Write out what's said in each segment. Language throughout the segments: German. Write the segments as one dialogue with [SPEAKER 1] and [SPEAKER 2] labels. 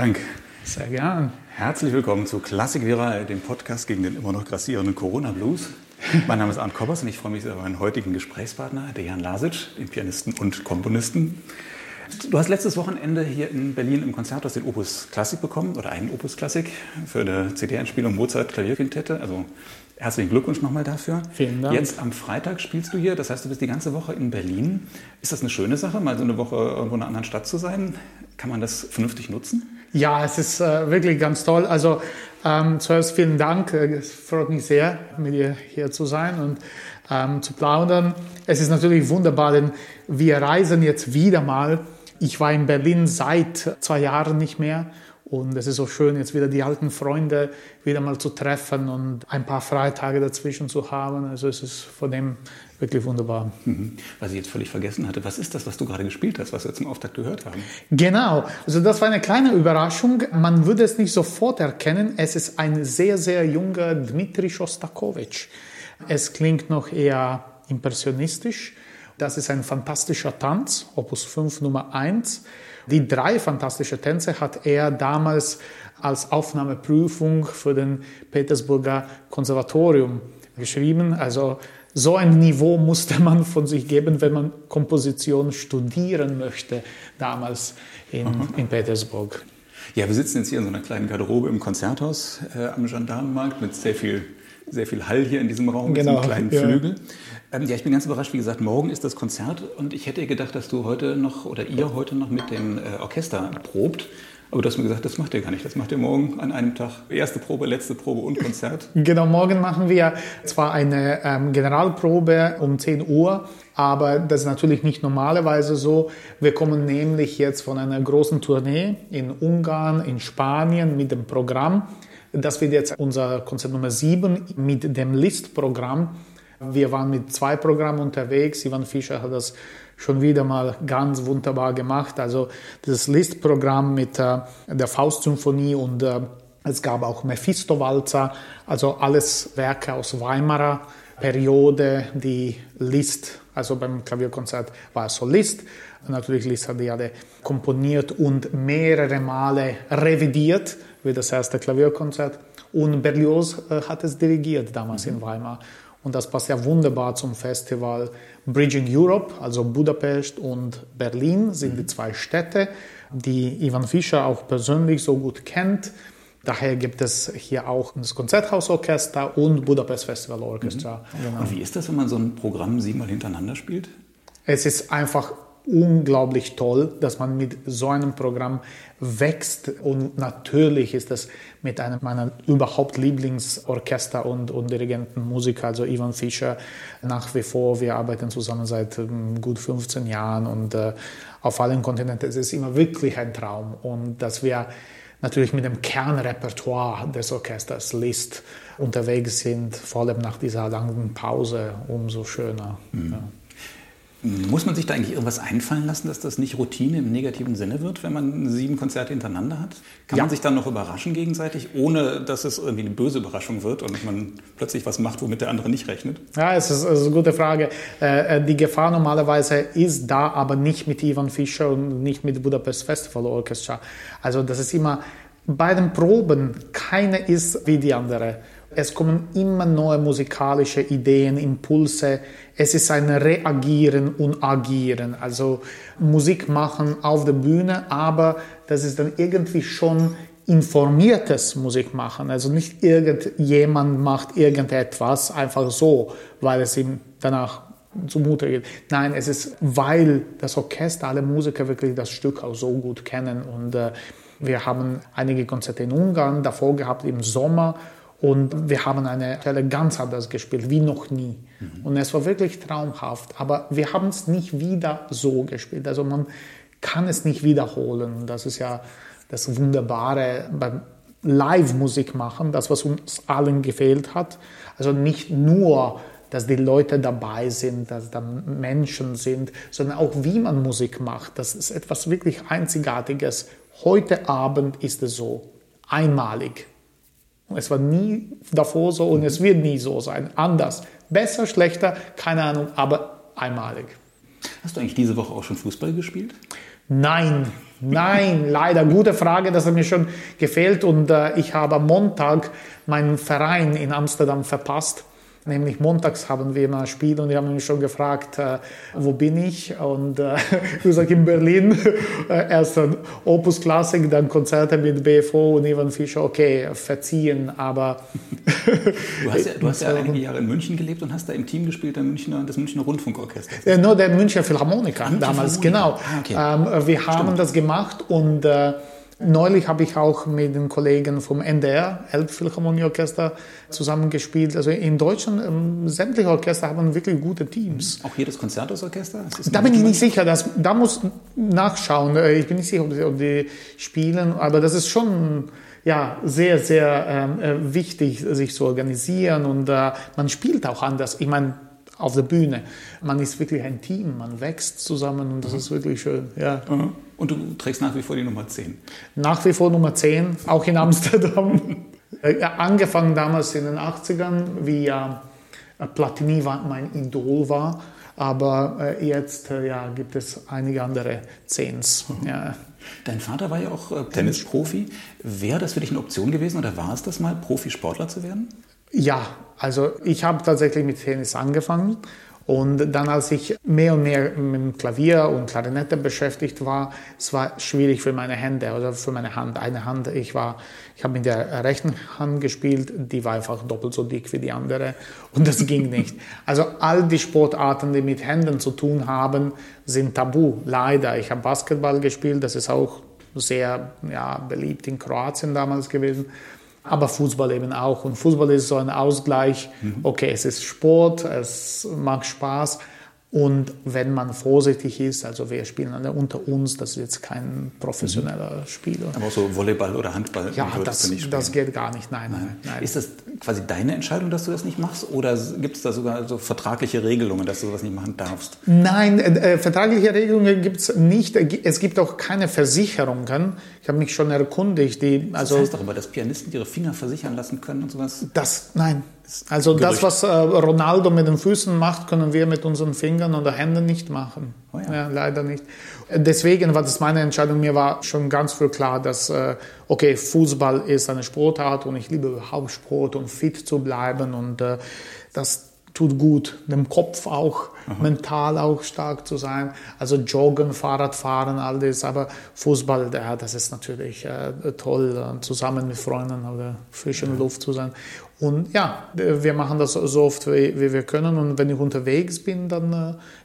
[SPEAKER 1] Dank.
[SPEAKER 2] Sehr gern.
[SPEAKER 1] Herzlich willkommen zu Klassik Viral, dem Podcast gegen den immer noch grassierenden Corona-Blues. Mein Name ist Arndt Koppers und ich freue mich über meinen heutigen Gesprächspartner, der Jan Lasic, den Pianisten und Komponisten. Du hast letztes Wochenende hier in Berlin im Konzert aus den Opus Klassik bekommen oder einen Opus Klassik für eine CD-Einspielung Mozart Klavierquintette. Also herzlichen Glückwunsch nochmal dafür.
[SPEAKER 2] Vielen Dank.
[SPEAKER 1] Jetzt am Freitag spielst du hier, das heißt, du bist die ganze Woche in Berlin. Ist das eine schöne Sache, mal so eine Woche irgendwo in einer anderen Stadt zu sein? Kann man das vernünftig nutzen?
[SPEAKER 2] Ja, es ist äh, wirklich ganz toll. Also ähm, zuerst vielen Dank. Es freut mich sehr, mit dir hier zu sein und ähm, zu plaudern. Es ist natürlich wunderbar, denn wir reisen jetzt wieder mal ich war in Berlin seit zwei Jahren nicht mehr und es ist so schön, jetzt wieder die alten Freunde wieder mal zu treffen und ein paar Freitage dazwischen zu haben. Also es ist von dem wirklich wunderbar.
[SPEAKER 1] Mhm. Was ich jetzt völlig vergessen hatte, was ist das, was du gerade gespielt hast, was wir zum Auftakt gehört haben?
[SPEAKER 2] Genau, also das war eine kleine Überraschung. Man würde es nicht sofort erkennen. Es ist ein sehr, sehr junger Dmitri Shostakovich. Es klingt noch eher impressionistisch. Das ist ein fantastischer Tanz, Opus 5 Nummer 1. Die drei fantastische Tänze hat er damals als Aufnahmeprüfung für den Petersburger Konservatorium geschrieben. Also so ein Niveau musste man von sich geben, wenn man Komposition studieren möchte, damals in, in Petersburg.
[SPEAKER 1] Ja, wir sitzen jetzt hier in so einer kleinen Garderobe im Konzerthaus äh, am Gendarmenmarkt mit sehr viel, sehr viel Hall hier in diesem Raum,
[SPEAKER 2] genau,
[SPEAKER 1] mit einem kleinen ja. Flügel. Ähm, ja, ich bin ganz überrascht. Wie gesagt, morgen ist das Konzert und ich hätte gedacht, dass du heute noch oder ihr heute noch mit dem äh, Orchester probt. Aber du hast mir gesagt, das macht ihr gar nicht. Das macht ihr morgen an einem Tag. Erste Probe, letzte Probe und Konzert.
[SPEAKER 2] Genau, morgen machen wir zwar eine ähm, Generalprobe um 10 Uhr, aber das ist natürlich nicht normalerweise so. Wir kommen nämlich jetzt von einer großen Tournee in Ungarn, in Spanien mit dem Programm. Das wird jetzt unser Konzert Nummer 7 mit dem List-Programm wir waren mit zwei Programmen unterwegs. Ivan Fischer hat das schon wieder mal ganz wunderbar gemacht. Also das List-Programm mit äh, der Faustsymphonie und äh, es gab auch Mephisto-Walzer, also alles Werke aus Weimarer Periode, die Liszt, also beim Klavierkonzert war er Solist. Natürlich Liszt hat die alle komponiert und mehrere Male revidiert, wie das erste Klavierkonzert. Und Berlioz äh, hat es dirigiert damals mhm. in Weimar. Und das passt ja wunderbar zum Festival Bridging Europe, also Budapest und Berlin sind die zwei Städte, die Ivan Fischer auch persönlich so gut kennt. Daher gibt es hier auch das Konzerthausorchester und Budapest Festival Orchestra.
[SPEAKER 1] Mhm. Genau. Und wie ist das, wenn man so ein Programm siebenmal hintereinander spielt?
[SPEAKER 2] Es ist einfach unglaublich toll, dass man mit so einem Programm wächst. Und natürlich ist das mit einem meiner überhaupt Lieblingsorchester und, und Dirigenten, Musiker, also Ivan Fischer, nach wie vor. Wir arbeiten zusammen seit ähm, gut 15 Jahren und äh, auf allen Kontinenten. Es ist immer wirklich ein Traum. Und dass wir natürlich mit dem Kernrepertoire des Orchesters Liszt unterwegs sind, vor allem nach dieser langen Pause, umso schöner. Mhm. Ja.
[SPEAKER 1] Muss man sich da eigentlich irgendwas einfallen lassen, dass das nicht Routine im negativen Sinne wird, wenn man sieben Konzerte hintereinander hat? Kann ja. man sich dann noch überraschen gegenseitig, ohne dass es irgendwie eine böse Überraschung wird und man plötzlich was macht, womit der andere nicht rechnet?
[SPEAKER 2] Ja, es ist, eine gute Frage. Äh, äh, die Gefahr normalerweise ist da, aber nicht mit Ivan Fischer und nicht mit Budapest Festival Orchestra. Also das ist immer bei den Proben, keine ist wie die andere. Es kommen immer neue musikalische Ideen, Impulse. Es ist ein Reagieren und Agieren. Also Musik machen auf der Bühne, aber das ist dann irgendwie schon informiertes Musik machen. Also nicht irgendjemand macht irgendetwas einfach so, weil es ihm danach zumute geht. Nein, es ist, weil das Orchester, alle Musiker wirklich das Stück auch so gut kennen. Und äh, wir haben einige Konzerte in Ungarn davor gehabt im Sommer und wir haben eine Stelle ganz anders gespielt, wie noch nie. Mhm. Und es war wirklich traumhaft. Aber wir haben es nicht wieder so gespielt. Also man kann es nicht wiederholen. Das ist ja das Wunderbare beim Live-Musik machen, das, was uns allen gefehlt hat. Also nicht nur, dass die Leute dabei sind, dass da Menschen sind, sondern auch, wie man Musik macht. Das ist etwas wirklich Einzigartiges. Heute Abend ist es so. Einmalig. Es war nie davor so und es wird nie so sein. Anders. Besser, schlechter, keine Ahnung, aber einmalig.
[SPEAKER 1] Hast du eigentlich diese Woche auch schon Fußball gespielt?
[SPEAKER 2] Nein, nein, leider. Gute Frage, das hat mir schon gefehlt und äh, ich habe am Montag meinen Verein in Amsterdam verpasst. Nämlich montags haben wir immer ein Spiel und die haben mich schon gefragt, äh, wo bin ich? Und äh, ich sage in Berlin, äh, erst ein Opus Classic, dann Konzerte mit BFO und Ivan Fischer. Okay, verziehen, aber.
[SPEAKER 1] du hast ja, du hast ja einige Jahre in München gelebt und hast da im Team gespielt, der Münchner, des Münchner Rundfunkorchesters.
[SPEAKER 2] Ja, nur der Münchner Philharmoniker München damals, Philharmoniker. genau. Ah, okay. ähm, wir haben Stimmt. das gemacht und. Äh, Neulich habe ich auch mit den Kollegen vom NDR, Elbphilharmonieorchester, zusammengespielt. Also in Deutschland, ähm, sämtliche Orchester haben wirklich gute Teams.
[SPEAKER 1] Auch jedes Konzerthausorchester?
[SPEAKER 2] Da bin ich nicht sicher. Das, da muss nachschauen. Äh, ich bin nicht sicher, ob die, ob die spielen, aber das ist schon ja, sehr, sehr ähm, äh, wichtig, sich zu organisieren und äh, man spielt auch anders. Ich meine, auf der Bühne. Man ist wirklich ein Team, man wächst zusammen und das mhm. ist wirklich schön. Ja.
[SPEAKER 1] Mhm. Und du trägst nach wie vor die Nummer 10?
[SPEAKER 2] Nach wie vor Nummer 10, auch in Amsterdam. Äh, angefangen damals in den 80ern, wie ja, Platini war, mein Idol war. Aber äh, jetzt äh, ja, gibt es einige andere Zehns. Mhm. Ja.
[SPEAKER 1] Dein Vater war ja auch äh, Tennisprofi. Wäre das für dich eine Option gewesen oder war es das mal, Profisportler zu werden?
[SPEAKER 2] Ja, also ich habe tatsächlich mit Tennis angefangen und dann, als ich mehr und mehr mit Klavier und Klarinette beschäftigt war, es war schwierig für meine Hände oder für meine Hand. Eine Hand, ich war, ich habe mit der rechten Hand gespielt, die war einfach doppelt so dick wie die andere und das ging nicht. Also all die Sportarten, die mit Händen zu tun haben, sind tabu. Leider. Ich habe Basketball gespielt, das ist auch sehr ja, beliebt in Kroatien damals gewesen aber Fußball eben auch. Und Fußball ist so ein Ausgleich. Mhm. Okay, es ist Sport, es macht Spaß, und wenn man vorsichtig ist, also wir spielen alle unter uns, das ist jetzt kein professioneller mhm. Spieler.
[SPEAKER 1] Aber so Volleyball oder Handball
[SPEAKER 2] ja, das, du nicht spielen? das geht gar nicht, nein, nein, nein.
[SPEAKER 1] Ist das quasi deine Entscheidung, dass du das nicht machst? Oder gibt es da sogar so vertragliche Regelungen, dass du sowas nicht machen darfst?
[SPEAKER 2] Nein, äh, äh vertragliche Regelungen gibt es nicht. Es gibt auch keine Versicherungen. Ich habe mich schon erkundigt. Die,
[SPEAKER 1] also, das heißt doch aber, dass Pianisten ihre Finger versichern lassen können und sowas?
[SPEAKER 2] Das, nein, also Gerücht. das, was äh, Ronaldo mit den Füßen macht, können wir mit unseren Fingern oder Händen nicht machen. Oh ja. ja. leider nicht. Deswegen war das meine Entscheidung. Mir war schon ganz früh klar, dass äh, okay, Fußball ist eine Sportart und ich liebe überhaupt Sport und fit zu bleiben und äh, das tut gut, dem Kopf auch, Aha. mental auch stark zu sein. Also Joggen, Fahrradfahren, all das. Aber Fußball, ja, das ist natürlich äh, toll, zusammen mit Freunden oder frischen ja. Luft zu sein. Und ja, wir machen das so oft, wie, wie wir können. Und wenn ich unterwegs bin, dann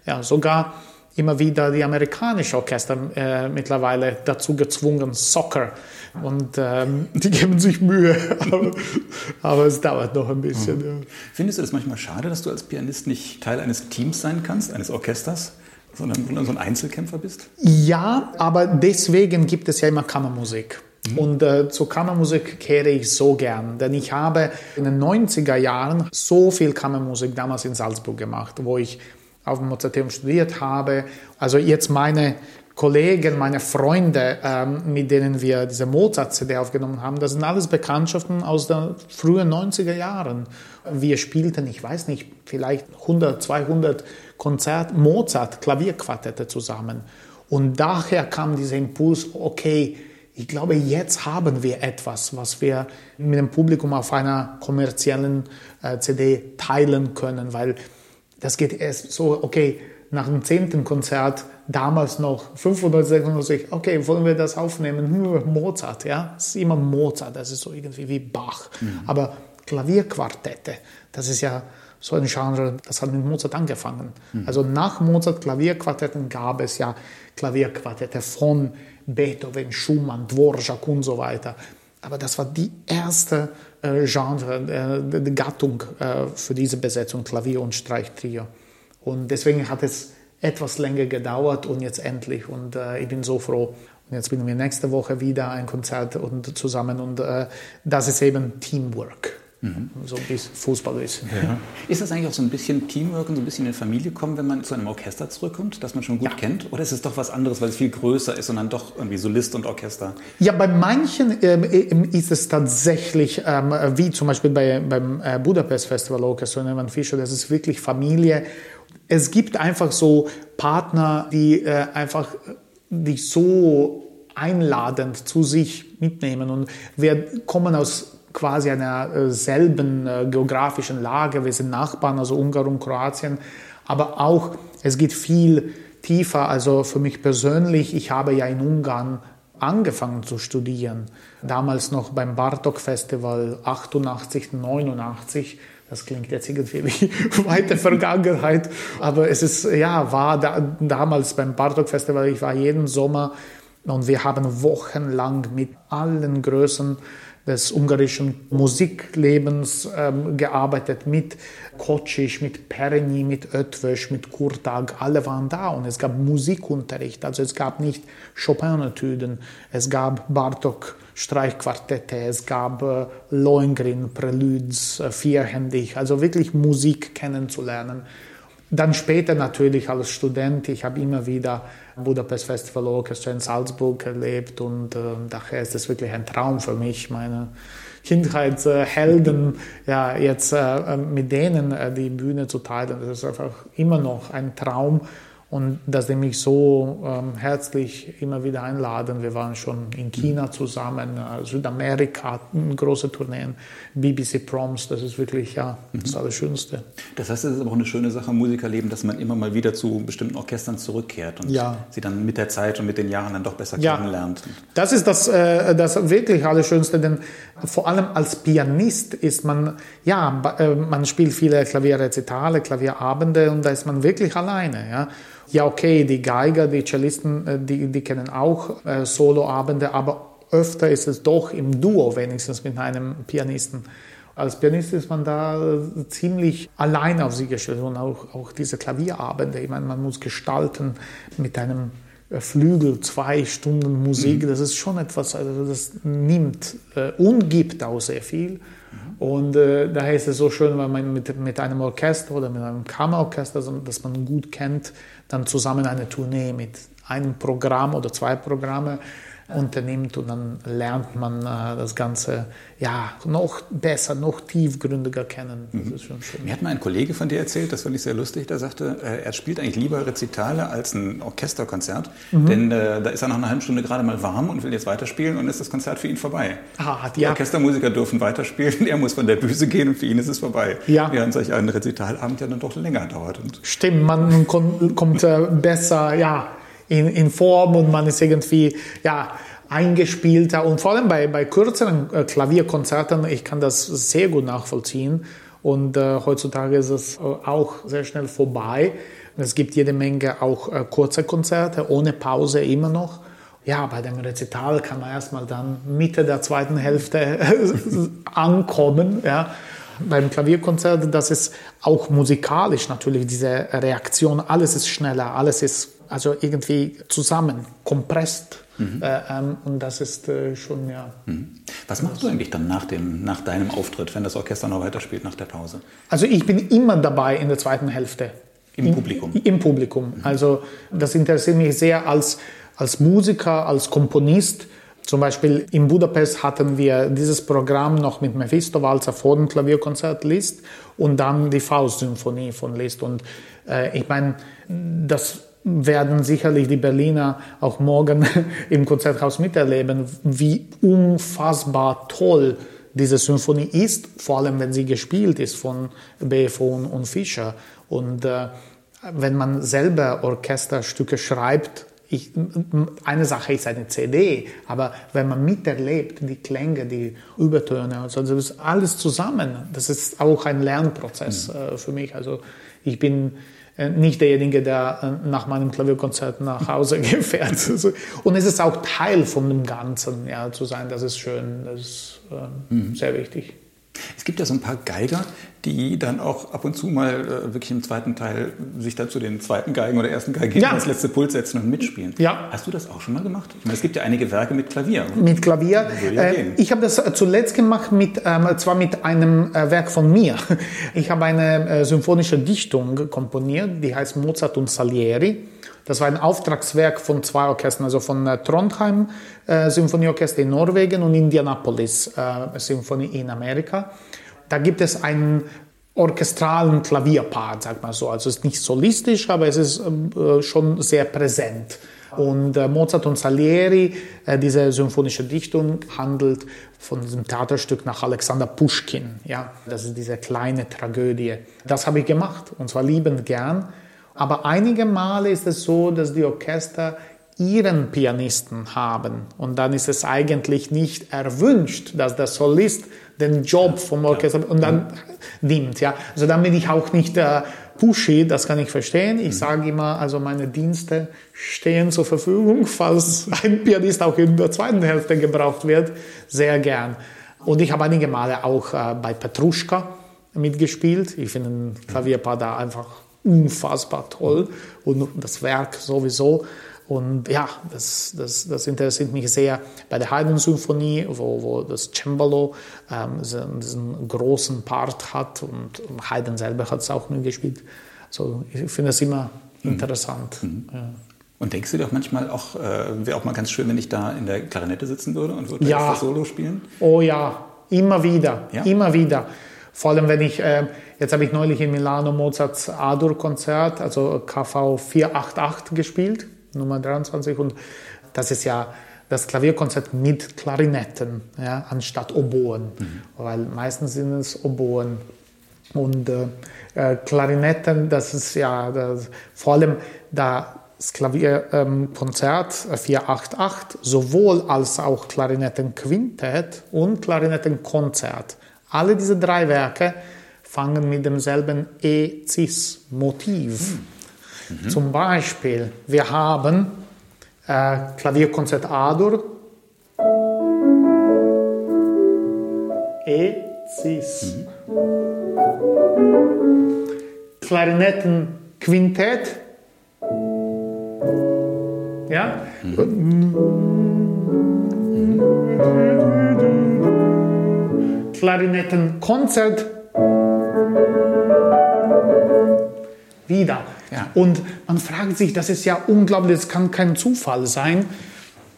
[SPEAKER 2] äh, ja, sogar immer wieder die amerikanischen Orchester äh, mittlerweile dazu gezwungen, Soccer. Und ähm, die geben sich Mühe, aber, aber, es dauert noch ein bisschen. Mhm. Ja.
[SPEAKER 1] Findest du das manchmal schade, dass du als Pianist nicht Teil eines Teams sein kannst, eines Orchesters? sondern so ein Einzelkämpfer bist?
[SPEAKER 2] Ja, aber deswegen gibt es ja immer Kammermusik. Mhm. Und äh, zur Kammermusik kehre ich so gern, denn ich habe in den 90er Jahren so viel Kammermusik damals in Salzburg gemacht, wo ich auf dem Mozarteum studiert habe. Also jetzt meine Kollegen, meine Freunde, ähm, mit denen wir diese Mozart-CD aufgenommen haben, das sind alles Bekanntschaften aus den frühen 90er Jahren. Wir spielten, ich weiß nicht, vielleicht 100, 200 Konzert, Mozart, Klavierquartette zusammen. Und daher kam dieser Impuls, okay, ich glaube, jetzt haben wir etwas, was wir mit dem Publikum auf einer kommerziellen äh, CD teilen können, weil das geht erst so, okay, nach dem zehnten Konzert, damals noch 500, 600, okay, wollen wir das aufnehmen? Hm, Mozart, ja, es ist immer Mozart, das ist so irgendwie wie Bach. Mhm. Aber Klavierquartette, das ist ja so ein Genre, das hat mit Mozart angefangen. Mhm. Also nach Mozart Klavierquartetten gab es ja Klavierquartette von Beethoven, Schumann, Dvorak und so weiter. Aber das war die erste äh, Genre, äh, Gattung äh, für diese Besetzung, Klavier und Streichtrio. Und deswegen hat es etwas länger gedauert und jetzt endlich. Und äh, ich bin so froh. Und jetzt bin wir nächste Woche wieder ein Konzert und zusammen. Und äh, das ist eben Teamwork. Mhm. So ein bisschen Fußballwissen.
[SPEAKER 1] Ja. Ist das eigentlich auch so ein bisschen Teamwork und so ein bisschen in Familie kommen, wenn man zu einem Orchester zurückkommt, das man schon gut ja. kennt? Oder ist es doch was anderes, weil es viel größer ist und dann doch irgendwie Solist und Orchester?
[SPEAKER 2] Ja, bei manchen ähm, ist es tatsächlich, ähm, wie zum Beispiel bei, beim äh, Budapest Festival Orchester und Evan Fischer, das ist wirklich Familie. Es gibt einfach so Partner, die äh, einfach dich so einladend zu sich mitnehmen. Und wir kommen aus quasi einer äh, selben äh, geografischen Lage. Wir sind Nachbarn, also Ungarn und Kroatien. Aber auch, es geht viel tiefer. Also für mich persönlich, ich habe ja in Ungarn angefangen zu studieren. Damals noch beim Bartok Festival 88, 89. Das klingt jetzt irgendwie wie weite Vergangenheit, aber es ist, ja, war da, damals beim Bartok Festival, ich war jeden Sommer und wir haben wochenlang mit allen Größen des ungarischen Musiklebens ähm, gearbeitet, mit Kocic, mit Pereni, mit Ötvös, mit Kurtag, alle waren da und es gab Musikunterricht, also es gab nicht Chopin-Etüden, es gab Bartok Streichquartette, es gab äh, Lohengrin, Preludes, äh, vierhändig, also wirklich Musik kennenzulernen. Dann später natürlich als Student, ich habe immer wieder Budapest Festival Orchestra in Salzburg erlebt und äh, daher ist es wirklich ein Traum für mich, meine Kindheitshelden ja, jetzt äh, mit denen äh, die Bühne zu teilen. Das ist einfach immer noch ein Traum und dass sie mich so ähm, herzlich immer wieder einladen. Wir waren schon in China zusammen, äh, Südamerika, große Tourneen, BBC Proms, das ist wirklich ja, das mhm. Allerschönste.
[SPEAKER 1] Das heißt, es ist aber auch eine schöne Sache im Musikerleben, dass man immer mal wieder zu bestimmten Orchestern zurückkehrt und ja. sie dann mit der Zeit und mit den Jahren dann doch besser ja. kennenlernt.
[SPEAKER 2] Das ist das, äh, das wirklich Allerschönste, denn vor allem als Pianist ist man, ja, äh, man spielt viele Klavierrezitale, Klavierabende und da ist man wirklich alleine. Ja. Ja, okay, die Geiger, die Cellisten, äh, die, die kennen auch äh, Soloabende, aber öfter ist es doch im Duo wenigstens mit einem Pianisten. Als Pianist ist man da äh, ziemlich allein auf sich gestellt und auch, auch diese Klavierabende. Ich meine, man muss gestalten mit einem äh, Flügel, zwei Stunden Musik, mhm. das ist schon etwas, also das nimmt äh, und gibt auch sehr viel. Und äh, daher ist es so schön, wenn man mit, mit einem Orchester oder mit einem Kammerorchester, das man gut kennt, dann zusammen eine Tournee mit einem Programm oder zwei Programme unternimmt und dann lernt man äh, das Ganze ja noch besser, noch tiefgründiger kennen. Das
[SPEAKER 1] mhm. ist schon schön. Mir hat mal ein Kollege von dir erzählt, das fand ich sehr lustig, der sagte, äh, er spielt eigentlich lieber Rezitale als ein Orchesterkonzert, mhm. denn äh, da ist er nach einer halben Stunde gerade mal warm und will jetzt weiterspielen und ist das Konzert für ihn vorbei. Ah, die ja. Orchestermusiker dürfen weiterspielen, er muss von der Bühne gehen und für ihn ist es vorbei. Ja. Während solch ein Rezitalabend ja dann doch länger dauert. Und
[SPEAKER 2] Stimmt, man kommt äh, besser, ja, in, in Form und man ist irgendwie ja, eingespielter. Und vor allem bei, bei kürzeren äh, Klavierkonzerten, ich kann das sehr gut nachvollziehen. Und äh, heutzutage ist es äh, auch sehr schnell vorbei. Es gibt jede Menge auch äh, kurze Konzerte, ohne Pause immer noch. Ja, bei dem Rezital kann man erstmal dann Mitte der zweiten Hälfte ankommen. Ja. Beim Klavierkonzert, das ist auch musikalisch natürlich diese Reaktion. Alles ist schneller, alles ist also irgendwie zusammen, kompresst. Mhm. Äh, ähm, und das ist äh, schon, ja.
[SPEAKER 1] Mhm. Was machst du eigentlich dann nach, dem, nach deinem Auftritt, wenn das Orchester noch weiterspielt nach der Pause?
[SPEAKER 2] Also ich bin immer dabei in der zweiten Hälfte.
[SPEAKER 1] Im, Publikum?
[SPEAKER 2] Im Publikum. Mhm. Also das interessiert mich sehr als, als Musiker, als Komponist. Zum Beispiel in Budapest hatten wir dieses Programm noch mit Mephisto-Walzer vor dem Klavierkonzert Liszt und dann die Faust-Symphonie von Liszt. Und äh, ich meine, das werden sicherlich die Berliner auch morgen im Konzerthaus miterleben, wie unfassbar toll diese Symphonie ist, vor allem wenn sie gespielt ist von Beethoven und Fischer. Und äh, wenn man selber Orchesterstücke schreibt, ich, eine Sache ist eine CD, aber wenn man miterlebt, die Klänge, die Übertöne, also das ist alles zusammen, das ist auch ein Lernprozess mhm. äh, für mich. Also ich bin nicht derjenige, der äh, nach meinem Klavierkonzert nach Hause gefährt. Also, und es ist auch Teil von dem Ganzen ja, zu sein. Das ist schön, das ist äh, mhm. sehr wichtig.
[SPEAKER 1] Es gibt ja so ein paar Geiger, die dann auch ab und zu mal äh, wirklich im zweiten Teil sich dann zu den zweiten Geigen oder ersten Geigen ja. das letzte Pult setzen und mitspielen. Ja. Hast du das auch schon mal gemacht? Ich meine, es gibt ja einige Werke mit Klavier.
[SPEAKER 2] Mit Klavier. Ja äh, ich habe das zuletzt gemacht, mit, ähm, zwar mit einem äh, Werk von mir. Ich habe eine äh, symphonische Dichtung komponiert, die heißt Mozart und Salieri. Das war ein Auftragswerk von zwei Orchestern, also von äh, Trondheim äh, Symphonieorchester in Norwegen und Indianapolis äh, Symphonie in Amerika. Da gibt es einen orchestralen Klavierpart, sag mal so. Also es ist nicht solistisch, aber es ist äh, schon sehr präsent. Und äh, Mozart und Salieri, äh, diese symphonische Dichtung, handelt von diesem Theaterstück nach Alexander Puschkin. Ja, das ist diese kleine Tragödie. Das habe ich gemacht und zwar liebend gern. Aber einige Male ist es so, dass die Orchester ihren Pianisten haben. Und dann ist es eigentlich nicht erwünscht, dass der Solist den Job vom Orchester und dann nimmt. Ja. Also dann bin ich auch nicht äh, pushy, das kann ich verstehen. Ich mhm. sage immer, also meine Dienste stehen zur Verfügung, falls ein Pianist auch in der zweiten Hälfte gebraucht wird, sehr gern. Und ich habe einige Male auch äh, bei Petruschka mitgespielt. Ich finde ein Klavierpaar da einfach unfassbar toll und das Werk sowieso. Und ja, das, das, das interessiert mich sehr bei der Haydn-Symphonie, wo, wo das Cembalo ähm, diesen großen Part hat und Haydn selber hat es auch mitgespielt. Also ich finde es immer mhm. interessant. Mhm. Ja.
[SPEAKER 1] Und denkst du dir auch manchmal auch, äh, wäre auch mal ganz schön, wenn ich da in der Klarinette sitzen würde und würde
[SPEAKER 2] ja.
[SPEAKER 1] das Solo spielen?
[SPEAKER 2] Oh ja, immer wieder, ja? immer wieder. Vor allem, wenn ich, äh, jetzt habe ich neulich in Milano Mozarts Adur-Konzert, also KV 488 gespielt Nummer 23. Und das ist ja das Klavierkonzert mit Klarinetten, ja, anstatt Oboen, mhm. weil meistens sind es Oboen. Und äh, äh Klarinetten, das ist ja das, vor allem das Klavierkonzert ähm, 488, sowohl als auch Klarinettenquintett und Klarinettenkonzert. Alle diese drei Werke fangen mit demselben E-Cis-Motiv. Mhm Mhm. Zum Beispiel, wir haben äh, Klavierkonzert A-Dur, E, Cis. Mhm. Klarinettenquintett. Ja? Mhm. Klarinettenkonzert. Wieder. Ja. Und man fragt sich, das ist ja unglaublich, das kann kein Zufall sein.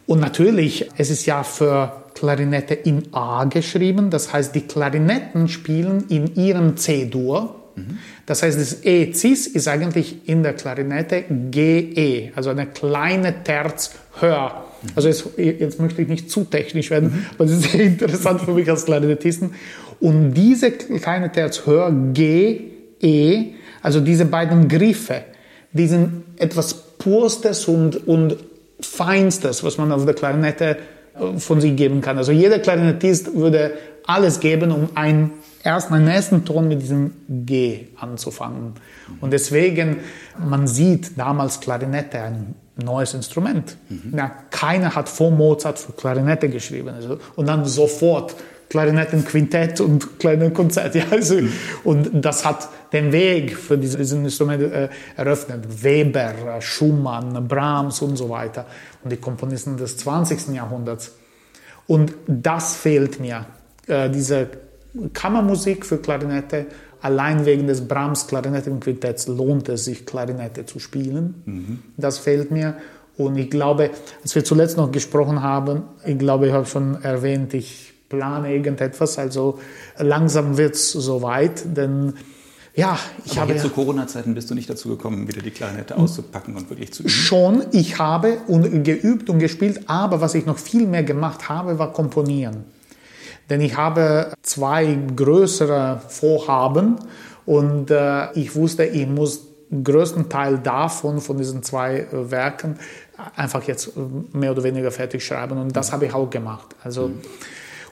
[SPEAKER 2] Und natürlich, es ist ja für Klarinette in A geschrieben, das heißt, die Klarinetten spielen in ihrem C-Dur. Mhm. Das heißt, das E-Cis ist eigentlich in der Klarinette GE, also eine kleine Terz höher. Also jetzt, jetzt, möchte ich nicht zu technisch werden, mhm. aber das ist sehr interessant für mich als Klarinettisten. Und diese kleine Terz höher G, E also diese beiden Griffe, die sind etwas Purstes und, und Feinstes, was man auf der Klarinette äh, von sich geben kann. Also jeder Klarinettist würde alles geben, um einen erst einen ersten Ton mit diesem G anzufangen. Und deswegen, man sieht damals Klarinette ein neues Instrument. Mhm. Ja, keiner hat vor Mozart für Klarinette geschrieben. Also, und dann sofort Klarinettenquintett und Klarinettenkonzert. Ja, also, und das hat den Weg für diese, diese Instrumente äh, eröffnet. Weber, Schumann, Brahms und so weiter. Und die Komponisten des 20. Jahrhunderts. Und das fehlt mir. Äh, diese Kammermusik für Klarinette, allein wegen des Brahms Klarinettenquintetts lohnt es sich, Klarinette zu spielen. Mhm. Das fehlt mir. Und ich glaube, als wir zuletzt noch gesprochen haben, ich glaube, ich habe schon erwähnt, ich plane irgendetwas. Also langsam wird es soweit, denn ja,
[SPEAKER 1] ich Aber habe. Zu Corona-Zeiten bist du nicht dazu gekommen, wieder die Klarinette auszupacken und wirklich zu üben?
[SPEAKER 2] Schon, ich habe und geübt und gespielt, aber was ich noch viel mehr gemacht habe, war komponieren. Denn ich habe zwei größere Vorhaben und äh, ich wusste, ich muss den größten Teil davon, von diesen zwei äh, Werken, einfach jetzt äh, mehr oder weniger fertig schreiben und das mhm. habe ich auch gemacht. Also mhm.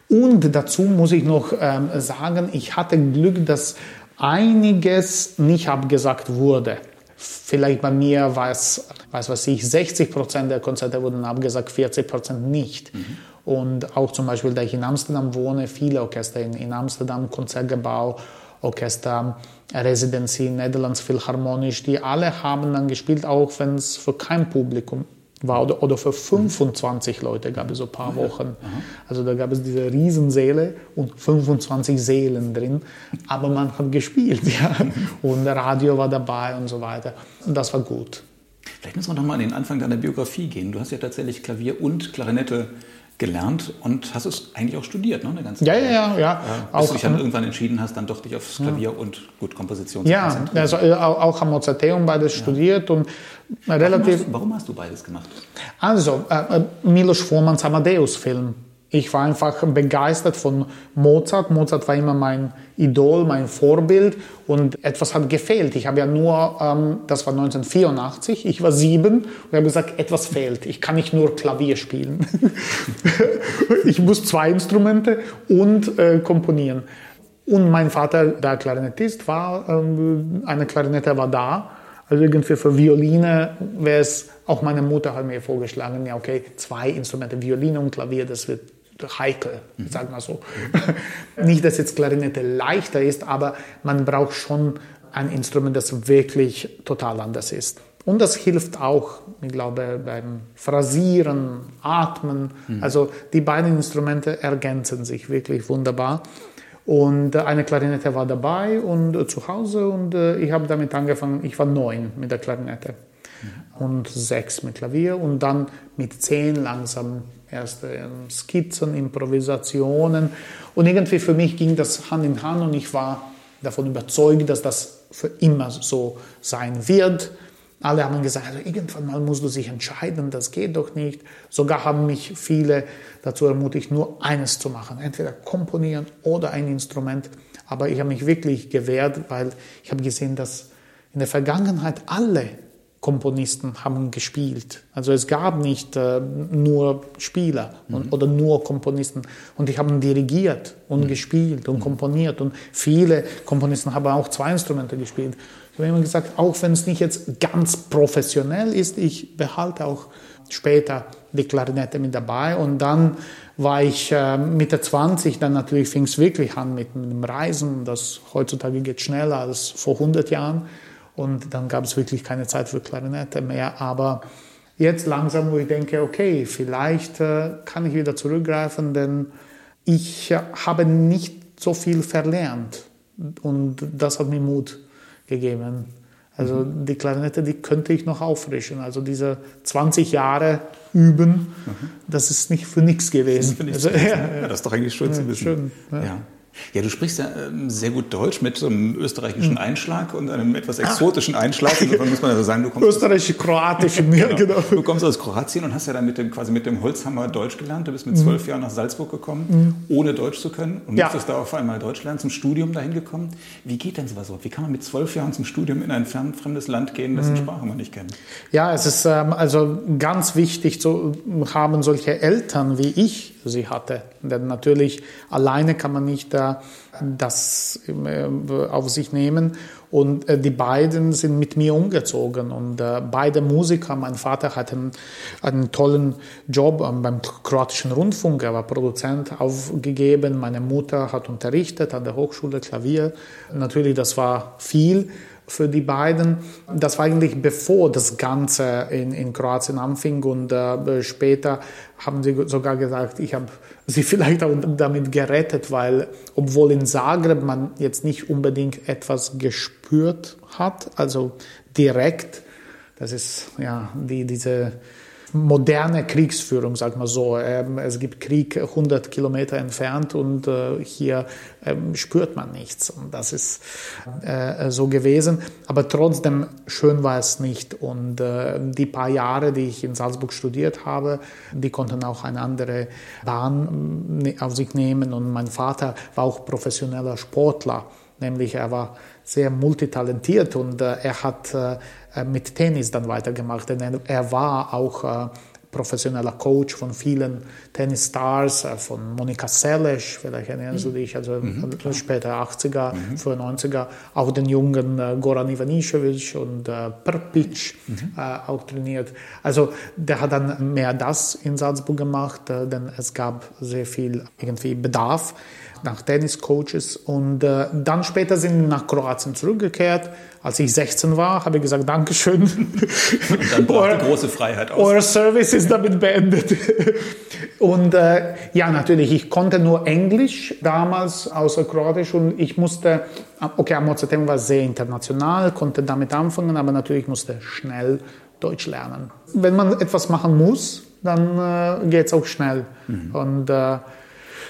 [SPEAKER 2] Und dazu muss ich noch ähm, sagen, ich hatte Glück, dass einiges nicht abgesagt wurde. Vielleicht bei mir war es, weiß was ich, 60 Prozent der Konzerte wurden abgesagt, 40 Prozent nicht. Mhm. Und auch zum Beispiel, da ich in Amsterdam wohne, viele Orchester in, in Amsterdam, Konzertgebau, Orchester, Residency, Netherlands Philharmonisch, die alle haben dann gespielt, auch wenn es für kein Publikum war oder, oder für 25 Leute gab es so ein paar Wochen. Also da gab es diese Riesensäle und 25 Seelen drin, aber man hat gespielt, ja. Und Radio war dabei und so weiter. Und das war gut.
[SPEAKER 1] Vielleicht müssen wir noch mal an den Anfang deiner Biografie gehen. Du hast ja tatsächlich Klavier und Klarinette gelernt und hast es eigentlich auch studiert, ne? Eine ganze
[SPEAKER 2] ja, ja, ja, ja.
[SPEAKER 1] Äh, bis du dich dann irgendwann entschieden hast, dann doch dich aufs Klavier ja. und gut Komposition
[SPEAKER 2] ja, zu konzentrieren. Ja, also auch, auch am Mozarteum beides ja. studiert und relativ.
[SPEAKER 1] Warum hast, warum hast, du beides gemacht?
[SPEAKER 2] Also äh, Milos Formanns Amadeus-Film ich war einfach begeistert von Mozart. Mozart war immer mein Idol, mein Vorbild und etwas hat gefehlt. Ich habe ja nur, ähm, das war 1984, ich war sieben und habe gesagt, etwas fehlt. Ich kann nicht nur Klavier spielen. ich muss zwei Instrumente und äh, komponieren. Und mein Vater, der Klarinettist war, ähm, eine Klarinette war da. Also irgendwie für Violine wäre es, auch meine Mutter hat mir vorgeschlagen, ja okay, zwei Instrumente, Violine und Klavier, das wird heikel, sagen wir so. Nicht, dass jetzt Klarinette leichter ist, aber man braucht schon ein Instrument, das wirklich total anders ist. Und das hilft auch, ich glaube, beim Phrasieren, Atmen. Mhm. Also die beiden Instrumente ergänzen sich wirklich wunderbar. Und eine Klarinette war dabei und äh, zu Hause und äh, ich habe damit angefangen. Ich war neun mit der Klarinette mhm. und sechs mit Klavier und dann mit zehn langsam erste ähm, Skizzen, Improvisationen. Und irgendwie für mich ging das Hand in Hand und ich war davon überzeugt, dass das für immer so sein wird. Alle haben gesagt, also irgendwann mal musst du sich entscheiden, das geht doch nicht. Sogar haben mich viele dazu ermutigt, nur eines zu machen, entweder komponieren oder ein Instrument. Aber ich habe mich wirklich gewehrt, weil ich habe gesehen, dass in der Vergangenheit alle Komponisten haben gespielt. Also es gab nicht äh, nur Spieler und, mhm. oder nur Komponisten. Und die haben dirigiert und mhm. gespielt und mhm. komponiert. Und viele Komponisten haben auch zwei Instrumente gespielt. Ich habe immer gesagt, auch wenn es nicht jetzt ganz professionell ist, ich behalte auch später die Klarinette mit dabei. Und dann war ich äh, Mitte 20, dann natürlich fing es wirklich an mit dem Reisen. Das heutzutage geht schneller als vor 100 Jahren. Und dann gab es wirklich keine Zeit für Klarinette mehr. Aber jetzt langsam, wo ich denke, okay, vielleicht äh, kann ich wieder zurückgreifen, denn ich äh, habe nicht so viel verlernt. Und das hat mir Mut gegeben. Also mhm. die Klarinette, die könnte ich noch auffrischen. Also diese 20 Jahre üben, mhm. das ist nicht für nichts gewesen. Das ist,
[SPEAKER 1] also, ja, ja, das ist doch eigentlich schön zu wissen. Schön, ja. Ja, du sprichst ja ähm, sehr gut Deutsch mit so einem österreichischen hm. Einschlag und einem etwas exotischen Einschlag. Insofern muss man also sagen, du kommst
[SPEAKER 2] österreichisch-kroatischen, ja,
[SPEAKER 1] genau. genau. Du kommst aus Kroatien und hast ja dann mit dem quasi mit dem Holzhammer Deutsch gelernt. Du bist mit zwölf mhm. Jahren nach Salzburg gekommen, mhm. ohne Deutsch zu können und ja. musstest da auf einmal Deutsch lernen, zum Studium dahin gekommen. Wie geht denn sowas so? Wie kann man mit zwölf Jahren zum Studium in ein fremdes Land gehen, dessen mhm. Sprache man nicht kennt?
[SPEAKER 2] Ja, es ist ähm, also ganz wichtig zu haben solche Eltern wie ich sie hatte. Denn natürlich alleine kann man nicht äh, das äh, auf sich nehmen. Und äh, die beiden sind mit mir umgezogen und äh, beide Musiker. Mein Vater hatte einen, einen tollen Job beim kroatischen Rundfunk. Er war Produzent aufgegeben. Meine Mutter hat unterrichtet an der Hochschule Klavier. Natürlich, das war viel für die beiden. Das war eigentlich bevor das Ganze in, in Kroatien anfing und äh, später haben sie sogar gesagt, ich habe sie vielleicht auch damit gerettet, weil obwohl in Zagreb man jetzt nicht unbedingt etwas gespürt hat, also direkt, das ist ja die, diese moderne Kriegsführung, sag mal so. Ähm, es gibt Krieg 100 Kilometer entfernt und äh, hier ähm, spürt man nichts. Und das ist äh, so gewesen. Aber trotzdem schön war es nicht. Und äh, die paar Jahre, die ich in Salzburg studiert habe, die konnten auch eine andere Bahn auf sich nehmen. Und mein Vater war auch professioneller Sportler. Nämlich er war sehr multitalentiert und er hat mit Tennis dann weitergemacht, denn er, war auch äh, professioneller Coach von vielen Tennisstars, äh, von Monika Seles, vielleicht erinnerst du mhm. dich, also mhm, später 80er, mhm. frühe 90er, auch den jungen äh, Goran Ivanisevic und äh, Prpic mhm. äh, auch trainiert. Also der hat dann mehr das in Salzburg gemacht, äh, denn es gab sehr viel irgendwie Bedarf nach Tenniscoaches und äh, dann später sind wir nach Kroatien zurückgekehrt. Als ich 16 war, habe ich gesagt, Dankeschön.
[SPEAKER 1] Und dann braucht die große Freiheit aus.
[SPEAKER 2] Euer Service ist damit beendet. Und äh, ja, natürlich, ich konnte nur Englisch damals außer Kroatisch und ich musste, okay, Amozateng war sehr international, konnte damit anfangen, aber natürlich musste schnell Deutsch lernen. Wenn man etwas machen muss, dann äh, geht es auch schnell. Mhm. Und äh,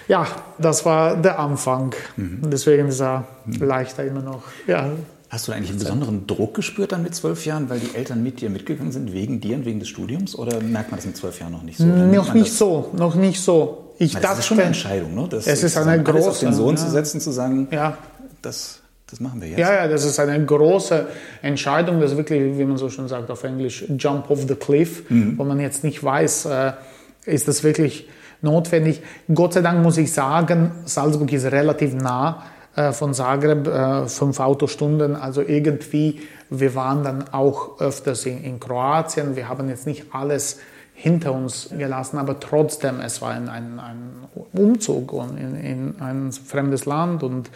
[SPEAKER 2] ja, das war der Anfang. Mhm. Deswegen ist er mhm. leichter immer noch. Ja.
[SPEAKER 1] Hast du eigentlich einen besonderen Druck gespürt dann mit zwölf Jahren, weil die Eltern mit dir mitgegangen sind, wegen dir und wegen des Studiums? Oder merkt man das mit zwölf Jahren noch nicht so?
[SPEAKER 2] Noch nicht so, noch nicht so.
[SPEAKER 1] Ich dachte, das ist schon eine Entscheidung, ne?
[SPEAKER 2] Das es ist eine große. auf
[SPEAKER 1] den Sohn ja. zu setzen, zu sagen, ja. das, das machen wir jetzt.
[SPEAKER 2] Ja, ja, das ist eine große Entscheidung. Das ist wirklich, wie man so schon sagt auf Englisch, Jump off the cliff, mhm. wo man jetzt nicht weiß, äh, ist das wirklich notwendig. Gott sei Dank muss ich sagen, Salzburg ist relativ nah äh, von Zagreb, äh, fünf Autostunden. Also irgendwie, wir waren dann auch öfters in, in Kroatien. Wir haben jetzt nicht alles hinter uns gelassen, aber trotzdem, es war ein, ein, ein Umzug in, in, ein fremdes Land und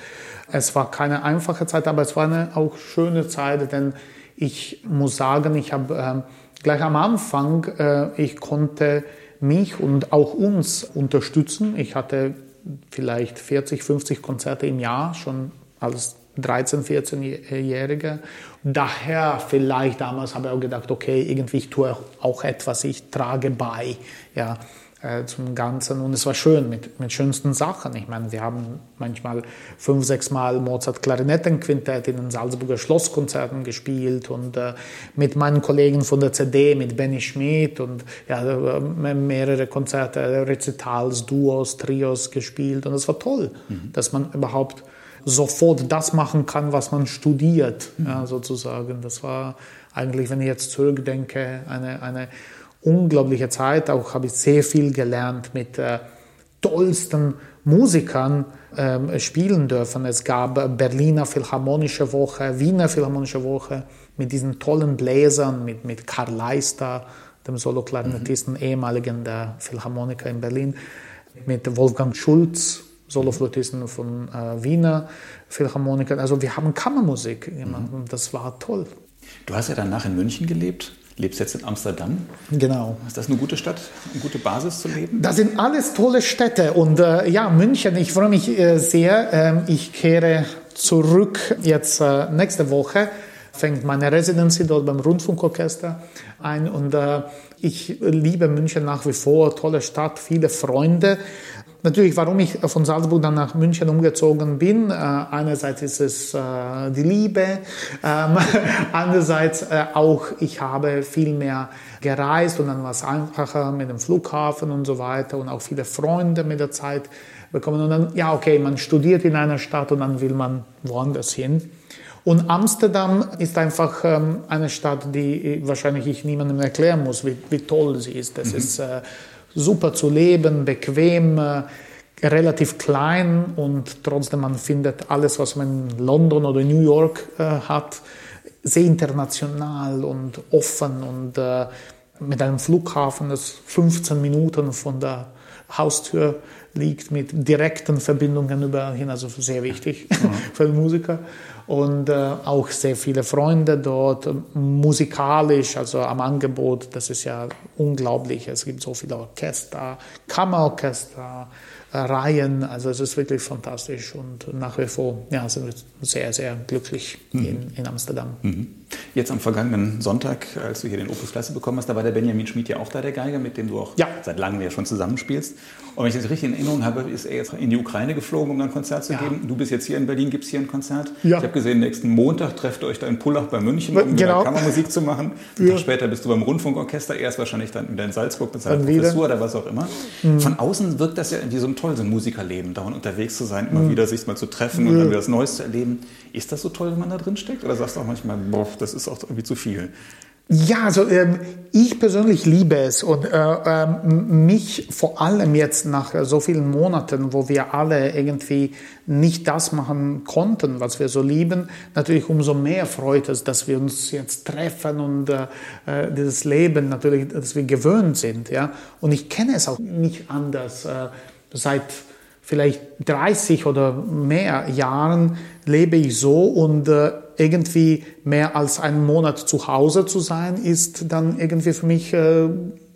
[SPEAKER 2] es war keine einfache Zeit, aber es war eine auch schöne Zeit, denn ich muss sagen, ich habe äh, gleich am Anfang, äh, ich konnte mich und auch uns unterstützen. Ich hatte vielleicht 40, 50 Konzerte im Jahr schon als 13, 14-Jähriger. Daher vielleicht damals habe ich auch gedacht, okay, irgendwie ich tue auch etwas, ich trage bei. Ja, äh, zum Ganzen. Und es war schön mit, mit schönsten Sachen. Ich meine, wir haben manchmal fünf, sechs Mal Mozart Klarinettenquintett in den Salzburger Schlosskonzerten gespielt und äh, mit meinen Kollegen von der CD, mit Benny Schmidt und ja, äh, mehrere Konzerte, Rezitals, Duos, Trios gespielt. Und es war toll, mhm. dass man überhaupt sofort das machen kann, was man studiert, mhm. ja, sozusagen. Das war eigentlich, wenn ich jetzt zurückdenke, eine, eine unglaubliche Zeit. Auch habe ich sehr viel gelernt mit äh, tollsten Musikern äh, spielen dürfen. Es gab Berliner Philharmonische Woche, Wiener Philharmonische Woche mit diesen tollen Bläsern, mit, mit Karl Leister, dem Soloklarinettisten, mhm. ehemaligen der Philharmoniker in Berlin, mit Wolfgang Schulz, Soloflötisten von äh, Wiener Philharmonikern. Also wir haben Kammermusik gemacht mhm. und das war toll.
[SPEAKER 1] Du hast ja danach in München gelebt lebst jetzt in Amsterdam.
[SPEAKER 2] Genau.
[SPEAKER 1] Ist das eine gute Stadt, eine gute Basis zu leben?
[SPEAKER 2] Das sind alles tolle Städte und äh, ja, München, ich freue mich äh, sehr. Ähm, ich kehre zurück jetzt äh, nächste Woche, fängt meine Residency dort beim Rundfunkorchester ein und äh, ich liebe München nach wie vor, tolle Stadt, viele Freunde. Natürlich, warum ich von Salzburg dann nach München umgezogen bin. Äh, einerseits ist es äh, die Liebe, ähm, andererseits äh, auch, ich habe viel mehr gereist und dann war es einfacher mit dem Flughafen und so weiter und auch viele Freunde mit der Zeit bekommen. Und dann, ja, okay, man studiert in einer Stadt und dann will man woanders hin. Und Amsterdam ist einfach ähm, eine Stadt, die wahrscheinlich ich niemandem erklären muss, wie, wie toll sie ist. Das mhm. ist super zu leben, bequem, äh, relativ klein und trotzdem man findet alles, was man in London oder New York äh, hat, sehr international und offen und äh, mit einem Flughafen, das 15 Minuten von der Haustür liegt, mit direkten Verbindungen überall hin, also sehr wichtig mhm. für Musiker und äh, auch sehr viele Freunde dort, musikalisch, also am Angebot, das ist ja unglaublich. Es gibt so viele Orchester, Kammerorchester, äh, Reihen, also es ist wirklich fantastisch und nach wie vor ja, sind wir sehr, sehr glücklich mhm. in, in, Amsterdam. Mhm.
[SPEAKER 1] Jetzt am vergangenen Sonntag, als du hier den Opus Klasse bekommen hast, da war der Benjamin Schmid ja auch da, der Geiger, mit dem du auch ja. seit langem ja schon zusammenspielst. Und wenn ich das richtig in Erinnerung habe, ist er jetzt in die Ukraine geflogen, um ein Konzert zu ja. geben. Du bist jetzt hier in Berlin, gibt es hier ein Konzert. Ja. Ich habe gesehen, nächsten Montag trefft ihr euch da in Pullach bei München, um genau. Kammermusik zu machen. Ein ja. Tag später bist du beim Rundfunkorchester, erst wahrscheinlich dann wieder in Salzburg mit seiner Professur oder was auch immer. Mhm. Von außen wirkt das ja irgendwie so ein toll, so ein Musikerleben, dauernd unterwegs zu sein, immer mhm. wieder sich mal zu treffen und dann wieder was Neues zu erleben. Ist das so toll, wenn man da drin steckt? Oder sagst du auch manchmal, boah, das ist auch irgendwie zu viel?
[SPEAKER 2] Ja, also ähm, ich persönlich liebe es und äh, äh, mich vor allem jetzt nach so vielen Monaten, wo wir alle irgendwie nicht das machen konnten, was wir so lieben, natürlich umso mehr freut es, dass wir uns jetzt treffen und äh, äh dieses Leben natürlich, dass wir gewöhnt sind, ja. Und ich kenne es auch nicht anders. Äh, seit vielleicht 30 oder mehr Jahren lebe ich so und äh, irgendwie mehr als einen Monat zu Hause zu sein, ist dann irgendwie für mich äh,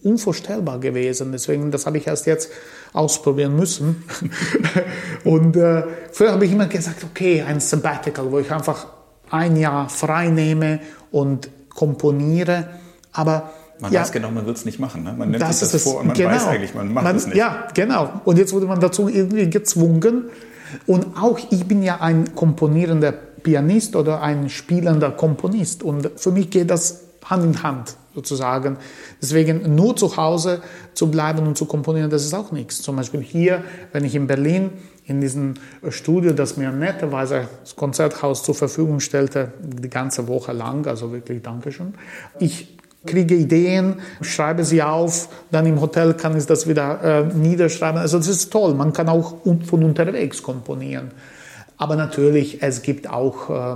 [SPEAKER 2] unvorstellbar gewesen. Deswegen, das habe ich erst jetzt ausprobieren müssen. und äh, früher habe ich immer gesagt, okay, ein Sabbatical, wo ich einfach ein Jahr frei nehme und komponiere. Aber
[SPEAKER 1] Man ja, weiß genau, man wird es nicht machen. Ne? Man nimmt
[SPEAKER 2] das
[SPEAKER 1] sich das vor und man
[SPEAKER 2] genau.
[SPEAKER 1] weiß eigentlich, man macht es nicht.
[SPEAKER 2] Ja, genau. Und jetzt wurde man dazu irgendwie gezwungen. Und auch ich bin ja ein komponierender Pianist oder ein spielender Komponist. Und für mich geht das Hand in Hand sozusagen. Deswegen nur zu Hause zu bleiben und zu komponieren, das ist auch nichts. Zum Beispiel hier, wenn ich in Berlin in diesem Studio, das mir netterweise das Konzerthaus zur Verfügung stellte, die ganze Woche lang, also wirklich Dankeschön. Ich kriege Ideen, schreibe sie auf, dann im Hotel kann ich das wieder äh, niederschreiben. Also das ist toll, man kann auch von unterwegs komponieren. Aber natürlich, es gibt auch äh,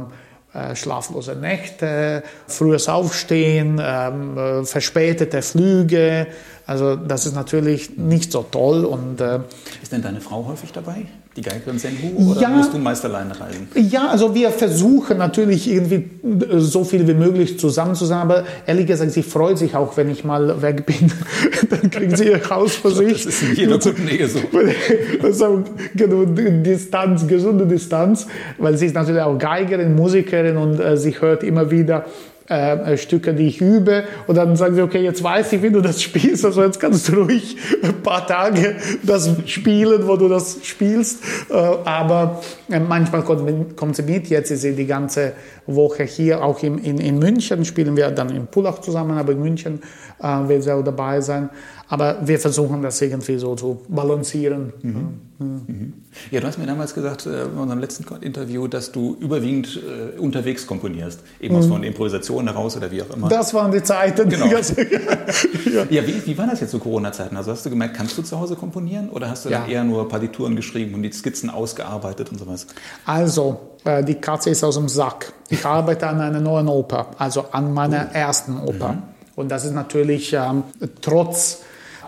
[SPEAKER 2] äh, schlaflose Nächte, frühes Aufstehen, ähm, äh, verspätete Flüge. Also das ist natürlich nicht so toll. Und, äh,
[SPEAKER 1] ist denn deine Frau häufig dabei? Die Geigerin Senhu oder ja, musst du meist alleine reisen?
[SPEAKER 2] Ja, also wir versuchen natürlich irgendwie so viel wie möglich zusammen zu sein, aber ehrlich gesagt, sie freut sich auch, wenn ich mal weg bin. Dann kriegen sie ihr Haus für sich.
[SPEAKER 1] Das ist in jeder guten Ehe so.
[SPEAKER 2] Das ist auch genau, Distanz, gesunde Distanz, weil sie ist natürlich auch Geigerin, Musikerin und äh, sie hört immer wieder äh, Stücke, die ich übe. Und dann sagen sie, okay, jetzt weiß ich, wie du das spielst. Also jetzt kannst du ruhig ein paar Tage das spielen, wo du das spielst. Äh, aber äh, manchmal kommt, kommt, sie mit. Jetzt ist sie die ganze Woche hier. Auch in, in, in München spielen wir dann in Pullach zusammen, aber in München äh, wird sie auch dabei sein. Aber wir versuchen das irgendwie so zu balancieren. Mhm.
[SPEAKER 1] Mhm. Ja, du hast mir damals gesagt, äh, in unserem letzten Interview, dass du überwiegend äh, unterwegs komponierst. Eben aus mhm. von Improvisationen heraus oder wie auch immer.
[SPEAKER 2] Das waren die Zeiten.
[SPEAKER 1] Genau. ja, ja wie, wie, war das jetzt zu Corona-Zeiten? Also hast du gemerkt, kannst du zu Hause komponieren oder hast du ja. dann eher nur Partituren geschrieben und die Skizzen ausgearbeitet und sowas?
[SPEAKER 2] Also, äh, die Katze ist aus dem Sack. Ich arbeite an einer neuen Oper, also an meiner oh. ersten Oper. Mhm. Und das ist natürlich ähm, trotz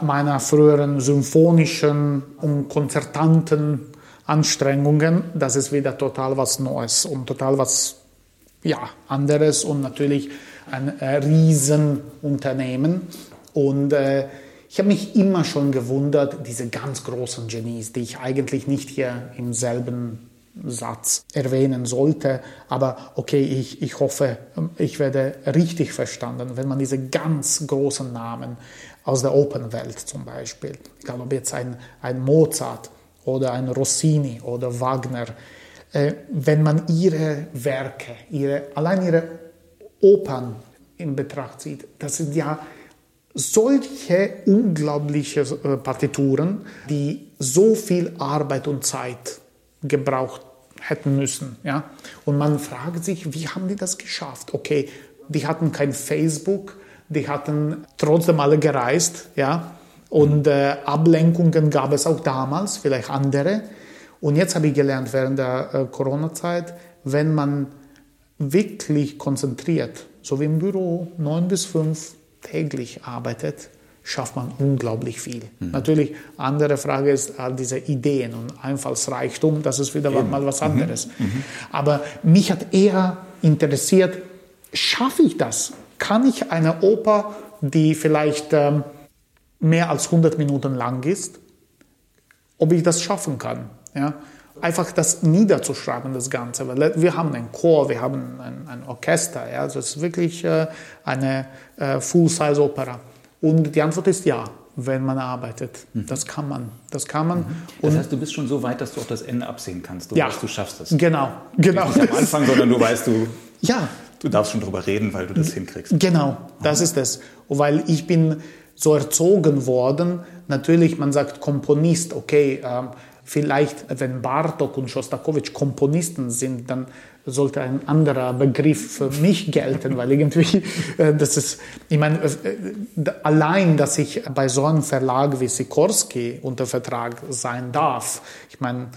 [SPEAKER 2] meiner früheren symphonischen und konzertanten Anstrengungen, das ist wieder total was Neues und total was ja, anderes und natürlich ein äh, Riesenunternehmen. Und äh, ich habe mich immer schon gewundert, diese ganz großen Genies, die ich eigentlich nicht hier im selben Satz erwähnen sollte. Aber okay, ich, ich hoffe, ich werde richtig verstanden, wenn man diese ganz großen Namen aus der Opernwelt zum Beispiel. Egal ob jetzt ein, ein Mozart oder ein Rossini oder Wagner. Äh, wenn man ihre Werke, ihre, allein ihre Opern in Betracht zieht, das sind ja solche unglaubliche äh, Partituren, die so viel Arbeit und Zeit gebraucht hätten müssen. Ja? Und man fragt sich, wie haben die das geschafft? Okay, die hatten kein Facebook, die hatten trotzdem alle gereist, ja. Und äh, Ablenkungen gab es auch damals, vielleicht andere. Und jetzt habe ich gelernt während der äh, Corona-Zeit, wenn man wirklich konzentriert, so wie im Büro, neun bis fünf täglich arbeitet, schafft man unglaublich viel. Mhm. Natürlich, andere Frage ist all diese Ideen und Einfallsreichtum, das ist wieder Eben. mal was anderes. Mhm. Mhm. Aber mich hat eher interessiert, schaffe ich das? Kann ich eine Oper, die vielleicht ähm, mehr als 100 Minuten lang ist, ob ich das schaffen kann. Ja? Einfach das niederzuschreiben, das Ganze. Weil wir haben einen Chor, wir haben ein, ein Orchester. Ja? Also es ist wirklich äh, eine äh, Full-Size-Opera. Und die Antwort ist ja, wenn man arbeitet. Mhm. Das kann man. Das kann man. Mhm.
[SPEAKER 1] Das heißt, du bist schon so weit, dass du auch das Ende absehen kannst. Du
[SPEAKER 2] ja,
[SPEAKER 1] weißt, du schaffst
[SPEAKER 2] das. Genau, genau.
[SPEAKER 1] Nicht am Anfang, sondern du weißt, du.
[SPEAKER 2] Ja,
[SPEAKER 1] Du darfst schon drüber reden, weil du das hinkriegst.
[SPEAKER 2] Genau, das ist es. Weil ich bin so erzogen worden. Natürlich, man sagt Komponist, okay, ähm, vielleicht, wenn Bartok und Schostakowitsch Komponisten sind, dann sollte ein anderer Begriff für mich gelten, weil irgendwie äh, das ist, ich meine, äh, allein, dass ich bei so einem Verlag wie Sikorski unter Vertrag sein darf, ich meine,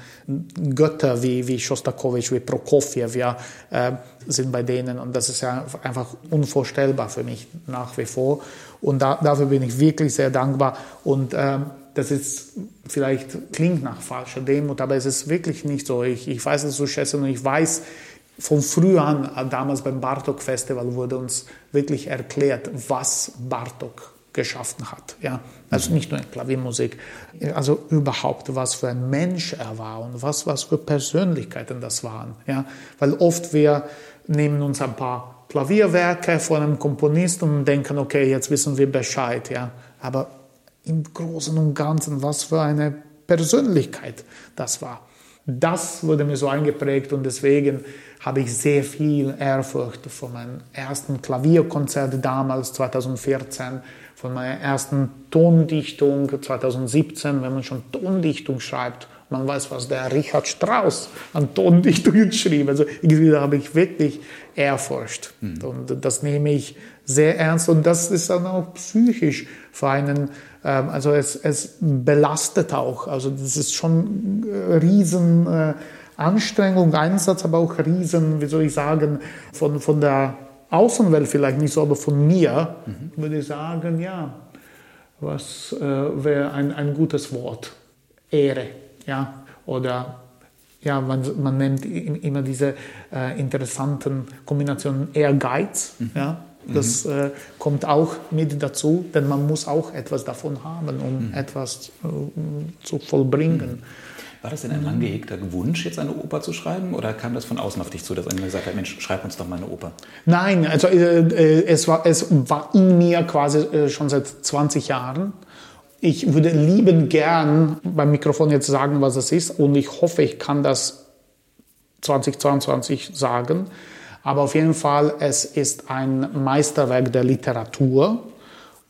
[SPEAKER 2] Götter wie, wie Schostakowitsch, wie Prokofjew, ja, äh, sind bei denen und das ist ja einfach unvorstellbar für mich nach wie vor und da, dafür bin ich wirklich sehr dankbar und äh, das ist vielleicht klingt nach falscher Demut, aber es ist wirklich nicht so. Ich, ich weiß es zu schätzen und ich weiß, von früh an, damals beim Bartok Festival, wurde uns wirklich erklärt, was Bartok geschaffen hat. Ja? Also nicht nur in Klaviermusik, also überhaupt, was für ein Mensch er war und was, was für Persönlichkeiten das waren. Ja? Weil oft wir nehmen uns ein paar Klavierwerke von einem Komponisten und denken, okay, jetzt wissen wir Bescheid. Ja. Aber im Großen und Ganzen, was für eine Persönlichkeit das war. Das wurde mir so eingeprägt und deswegen habe ich sehr viel Ehrfurcht vor meinem ersten Klavierkonzert damals, 2014, von meiner ersten Tondichtung 2017, wenn man schon Tondichtung schreibt. Man weiß, was der Richard Strauss an Tondichtungen schrieb. Also irgendwie habe ich wirklich Ehrfurcht. Mhm. Und das nehme ich sehr ernst und das ist dann auch psychisch für einen ähm, also es, es belastet auch. Also das ist schon äh, riesen äh, Anstrengung, Einsatz, aber auch riesen, wie soll ich sagen, von, von der Außenwelt vielleicht nicht so, aber von mir mhm. würde ich sagen, ja, was äh, wäre ein, ein gutes Wort? Ehre, ja, oder ja, man, man nennt immer diese äh, interessanten Kombinationen Ehrgeiz, mhm. ja, das mhm. äh, kommt auch mit dazu, denn man muss auch etwas davon haben, um mhm. etwas äh, zu vollbringen.
[SPEAKER 1] War das denn ein lang gehegter Wunsch, jetzt eine Oper zu schreiben? Oder kam das von außen auf dich zu, dass einer gesagt hat, Mensch, schreib uns doch mal eine Oper?
[SPEAKER 2] Nein, also äh, äh es, war, es war in mir quasi äh, schon seit 20 Jahren. Ich würde lieben gern beim Mikrofon jetzt sagen, was es ist. Und ich hoffe, ich kann das 2022 sagen. Aber auf jeden Fall, es ist ein Meisterwerk der Literatur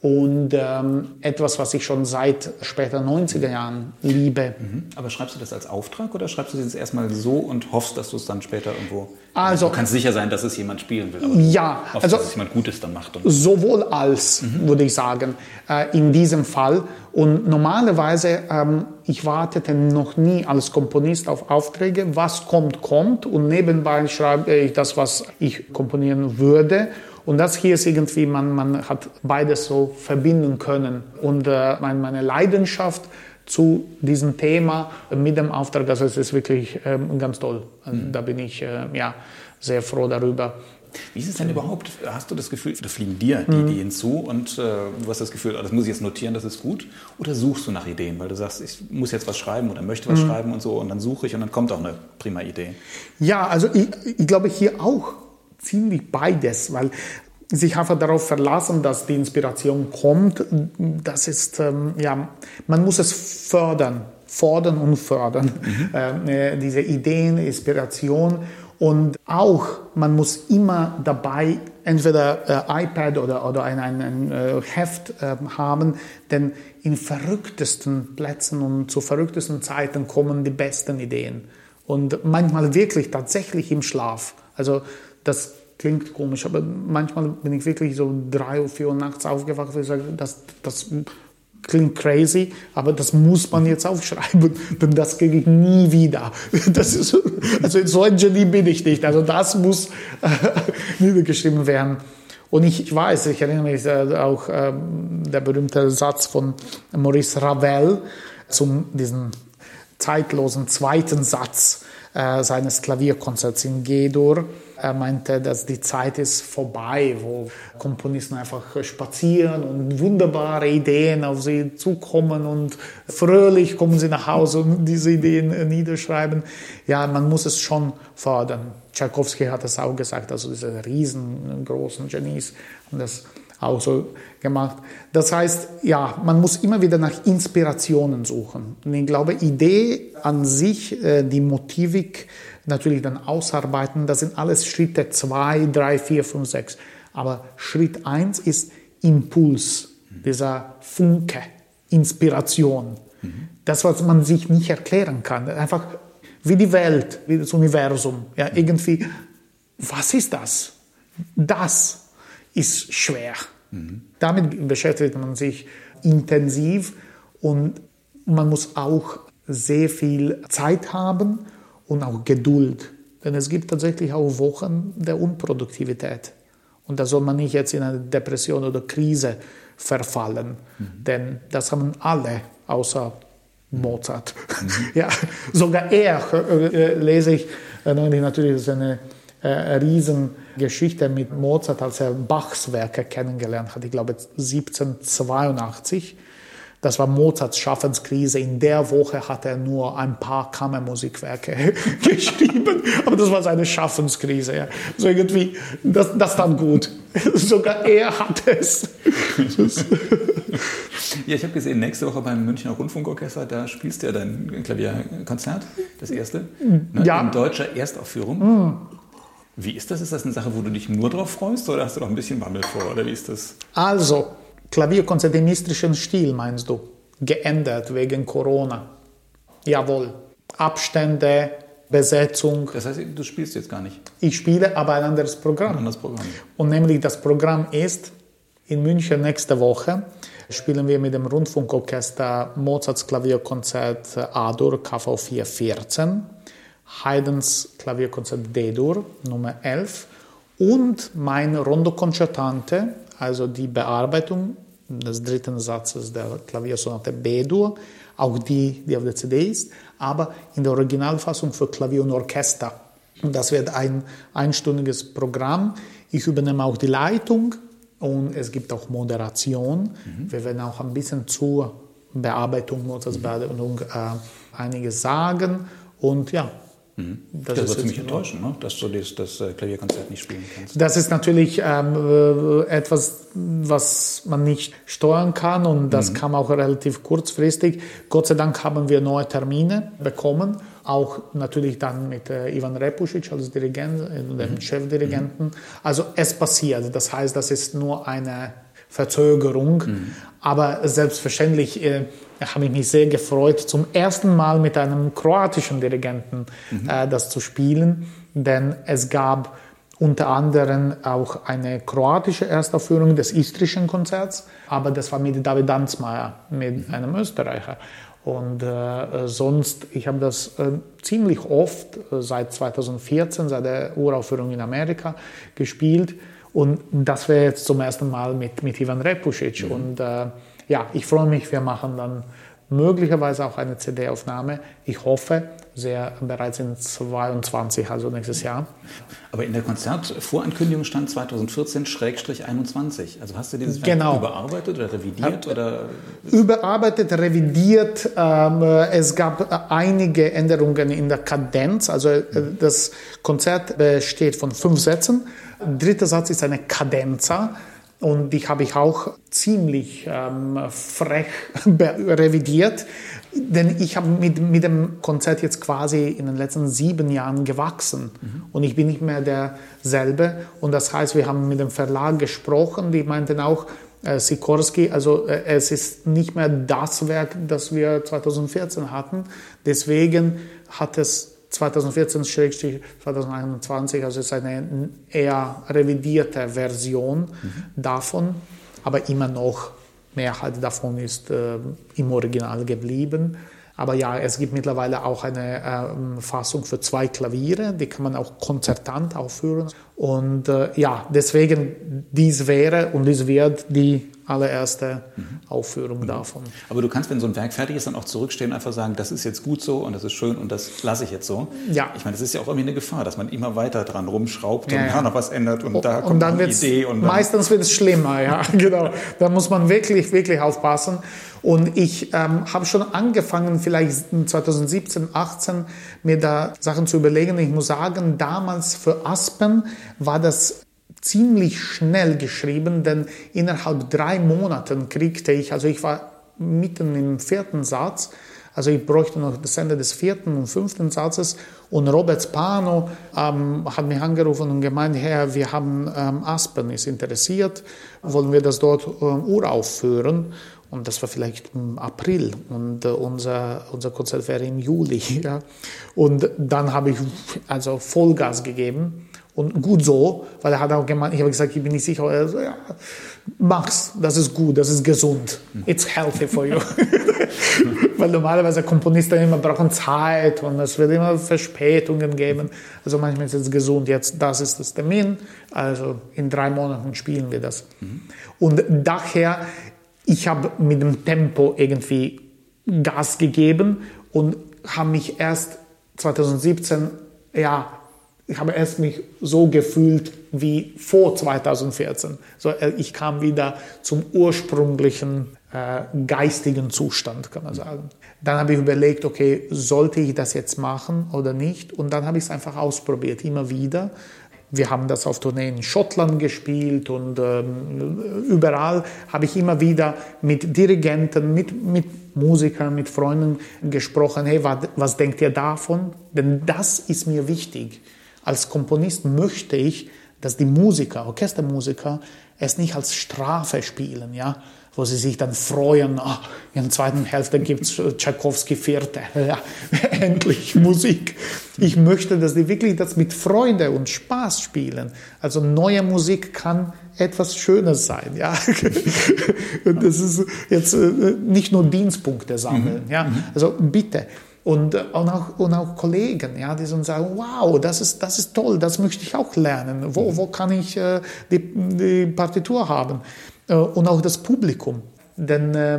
[SPEAKER 2] und ähm, etwas, was ich schon seit später 90er Jahren liebe.
[SPEAKER 1] Mhm. Aber schreibst du das als Auftrag oder schreibst du das erstmal so und hoffst, dass du es dann später irgendwo.
[SPEAKER 2] Also,
[SPEAKER 1] du kannst sicher sein, dass es jemand spielen will.
[SPEAKER 2] Aber ja,
[SPEAKER 1] hoffst, also dass es jemand Gutes dann macht.
[SPEAKER 2] sowohl als, mhm. würde ich sagen, äh, in diesem Fall. Und normalerweise, ähm, ich wartete noch nie als Komponist auf Aufträge. Was kommt, kommt. Und nebenbei schreibe ich das, was ich komponieren würde. Und das hier ist irgendwie, man, man hat beides so verbinden können. Und äh, meine Leidenschaft zu diesem Thema mit dem Auftrag, also es ist wirklich ähm, ganz toll. Also, mhm. Da bin ich äh, ja, sehr froh darüber.
[SPEAKER 1] Wie ist es denn überhaupt? Hast du das Gefühl, da fliegen dir die mhm. Ideen zu und äh, du hast das Gefühl, das muss ich jetzt notieren, das ist gut? Oder suchst du nach Ideen, weil du sagst, ich muss jetzt was schreiben oder möchte was mhm. schreiben und so und dann suche ich und dann kommt auch eine prima Idee?
[SPEAKER 2] Ja, also ich, ich glaube hier auch ziemlich beides, weil sich einfach darauf verlassen, dass die Inspiration kommt, das ist, ähm, ja, man muss es fördern, fordern und fördern, mhm. äh, diese Ideen, Inspiration und auch, man muss immer dabei entweder äh, iPad oder, oder ein, ein, ein äh, Heft äh, haben, denn in verrücktesten Plätzen und zu verrücktesten Zeiten kommen die besten Ideen. Und manchmal wirklich tatsächlich im Schlaf. Also das klingt komisch, aber manchmal bin ich wirklich so drei oder vier Uhr nachts aufgewacht und sage, das, das klingt crazy, aber das muss man jetzt aufschreiben, denn das kriege ich nie wieder. Das ist, also so ein Genie bin ich nicht. Also das muss äh, niedergeschrieben werden. Und ich, ich, weiß, ich erinnere mich äh, auch äh, der berühmte Satz von Maurice Ravel zum diesen zeitlosen zweiten Satz äh, seines Klavierkonzerts in G-Dur. Er meinte, dass die Zeit ist vorbei, wo Komponisten einfach spazieren und wunderbare Ideen auf sie zukommen und fröhlich kommen sie nach Hause und diese Ideen niederschreiben. Ja, man muss es schon fördern. Tchaikovsky hat das auch gesagt, also diese riesengroßen Genies haben das auch so gemacht. Das heißt, ja, man muss immer wieder nach Inspirationen suchen. Und ich glaube, Idee an sich, äh, die Motivik, natürlich dann ausarbeiten. Das sind alles Schritte 2, 3, 4, 5, 6. Aber Schritt 1 ist Impuls, dieser Funke, Inspiration. Das, was man sich nicht erklären kann. Einfach wie die Welt, wie das Universum. Ja, irgendwie, was ist das? Das ist schwer. Damit beschäftigt man sich intensiv und man muss auch sehr viel Zeit haben und auch Geduld. Denn es gibt tatsächlich auch Wochen der Unproduktivität. Und da soll man nicht jetzt in eine Depression oder Krise verfallen, mhm. denn das haben alle außer Mozart. Mhm. ja, sogar er, äh, lese ich äh, natürlich, ist eine äh, Riesengeschichte mit Mozart, als er Bachs Werke kennengelernt hat, ich glaube 1782 Das war Mozarts Schaffenskrise. In der Woche hat er nur ein paar Kammermusikwerke geschrieben, aber das war seine Schaffenskrise. Ja. So irgendwie, das, das dann gut. Sogar er hat es.
[SPEAKER 1] ja, ich habe gesehen, nächste Woche beim Münchner Rundfunkorchester, da spielst du ja dein Klavierkonzert, das erste, ne, ja. in deutscher Erstaufführung. Mhm. Wie ist das? Ist das eine Sache, wo du dich nur drauf freust oder hast du noch ein bisschen Bammel vor? Oder wie ist das?
[SPEAKER 2] Also, Klavierkonzert im istrischen Stil, meinst du? Geändert wegen Corona. Jawohl. Abstände, Besetzung.
[SPEAKER 1] Das heißt, du spielst jetzt gar nicht?
[SPEAKER 2] Ich spiele aber ein anderes Programm. Ein
[SPEAKER 1] anderes Programm.
[SPEAKER 2] Und nämlich das Programm ist in München nächste Woche spielen wir mit dem Rundfunkorchester Mozarts Klavierkonzert A-Dur KV 414, Haydns Klavierkonzert D-Dur Nummer 11 und mein Rondo Concertante, also die Bearbeitung des dritten Satzes der Klaviersonate B-Dur, auch die, die auf der CD ist, aber in der Originalfassung für Klavier und Orchester. Und das wird ein einstündiges Programm. Ich übernehme auch die Leitung und es gibt auch Moderation. Mhm. Wir werden auch ein bisschen zur Bearbeitung, Mozarts. Bearbeitung äh, einiges sagen. Und ja,
[SPEAKER 1] Mhm. Das, das wird ziemlich enttäuschend, ne? dass du das, das, äh, Klavierkonzert nicht spielen kannst.
[SPEAKER 2] Das ist natürlich ähm, äh, etwas, was man nicht steuern kann und das mhm. kam auch relativ kurzfristig. Gott sei Dank haben wir neue Termine bekommen, auch natürlich dann mit äh, Ivan Repusic als Dirigent, äh, dem mhm. Chefdirigenten. Mhm. Also es passiert, das heißt, das ist nur eine Verzögerung, mhm. Aber selbstverständlich äh, habe ich mich sehr gefreut, zum ersten Mal mit einem kroatischen Dirigenten mhm. äh, das zu spielen, denn es gab unter anderem auch eine kroatische Erstaufführung des istrischen Konzerts, aber das war mit David Danzmeier, mit mhm. einem Österreicher. Und äh, sonst, ich habe das äh, ziemlich oft äh, seit 2014, seit der Uraufführung in Amerika gespielt. Und das wäre jetzt zum ersten Mal mit, mit Ivan Repusic. Mhm. Und äh, ja, ich freue mich, wir machen dann möglicherweise auch eine CD-Aufnahme. Ich hoffe, sehr bereits in 22, also nächstes Jahr.
[SPEAKER 1] Aber in der Konzertvorankündigung stand 2014-21. Also hast du dieses genau. überarbeitet oder revidiert? Oder?
[SPEAKER 2] Überarbeitet, revidiert. Ähm, es gab einige Änderungen in der Kadenz. Also äh, das Konzert besteht von fünf Sätzen. Dritter Satz ist eine Kadenza. Und die habe ich auch ziemlich ähm, frech revidiert, denn ich habe mit, mit dem Konzert jetzt quasi in den letzten sieben Jahren gewachsen mhm. und ich bin nicht mehr derselbe. Und das heißt, wir haben mit dem Verlag gesprochen, die meinten auch, äh, Sikorski, also äh, es ist nicht mehr das Werk, das wir 2014 hatten. Deswegen hat es 2014-2021, also ist eine eher revidierte Version mhm. davon, aber immer noch Mehrheit davon ist äh, im Original geblieben. Aber ja, es gibt mittlerweile auch eine äh, Fassung für zwei Klaviere, die kann man auch konzertant aufführen. Und äh, ja, deswegen, dies wäre und dies wird die allererste mhm. Aufführung mhm. davon.
[SPEAKER 1] Aber du kannst, wenn so ein Werk fertig ist, dann auch zurückstehen und einfach sagen, das ist jetzt gut so und das ist schön und das lasse ich jetzt so.
[SPEAKER 2] Ja.
[SPEAKER 1] Ich meine, das ist ja auch irgendwie eine Gefahr, dass man immer weiter dran rumschraubt ja, und ja. da noch was ändert und, und da kommt
[SPEAKER 2] und dann eine Idee. Und dann meistens wird es schlimmer, ja, genau. Da muss man wirklich, wirklich aufpassen. Und ich ähm, habe schon angefangen, vielleicht 2017, 18, mir da Sachen zu überlegen. Ich muss sagen, damals für Aspen war das ziemlich schnell geschrieben, denn innerhalb drei Monaten kriegte ich, also ich war mitten im vierten Satz, also ich bräuchte noch das Ende des vierten und fünften Satzes und Robert Spano ähm, hat mich angerufen und gemeint, Herr, wir haben ähm, Aspen, ist interessiert, wollen wir das dort ähm, uraufführen? Und das war vielleicht im April und äh, unser, unser Konzert wäre im Juli. Ja. Und dann habe ich also Vollgas gegeben und gut so, weil er hat auch gemeint, ich habe gesagt, ich bin nicht sicher. Er so, ja, mach's, das ist gut, das ist gesund. It's healthy for you. weil normalerweise Komponisten immer brauchen Zeit und es wird immer Verspätungen geben. Also manchmal ist es gesund, jetzt das ist das Termin, also in drei Monaten spielen wir das. Und daher ich habe mit dem Tempo irgendwie Gas gegeben und habe mich erst 2017 ja, ich habe erst mich so gefühlt wie vor 2014. So, äh, ich kam wieder zum ursprünglichen äh, geistigen Zustand, kann man sagen. Dann habe ich überlegt, okay, sollte ich das jetzt machen oder nicht? Und dann habe ich es einfach ausprobiert, immer wieder. Wir haben das auf Tourneen in Schottland gespielt und ähm, überall habe ich immer wieder mit Dirigenten, mit, mit Musikern, mit Freunden gesprochen. Hey, was, was denkt ihr davon? Denn das ist mir wichtig. Als Komponist möchte ich, dass die Musiker, Orchestermusiker, es nicht als Strafe spielen, ja, wo sie sich dann freuen, oh, in der zweiten Hälfte gibt es Tchaikovsky Vierte, ja, endlich Musik. Ich möchte, dass die wirklich das mit Freude und Spaß spielen. Also neue Musik kann etwas Schönes sein, ja. das ist jetzt äh, nicht nur Dienstpunkte sammeln, mhm. ja. Mhm. Also bitte. Und, äh, und, auch, und auch Kollegen, ja, die so sagen, wow, das ist, das ist toll, das möchte ich auch lernen. Wo, wo kann ich äh, die, die Partitur haben? Äh, und auch das Publikum. Denn äh,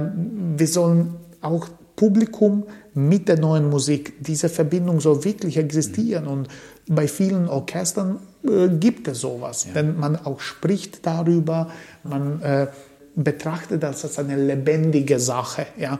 [SPEAKER 2] wir sollen auch Publikum mit der neuen Musik, diese Verbindung soll wirklich existieren. Und bei vielen Orchestern äh, gibt es sowas. Ja. Denn man auch spricht darüber, man äh, betrachtet das als eine lebendige Sache. Ja.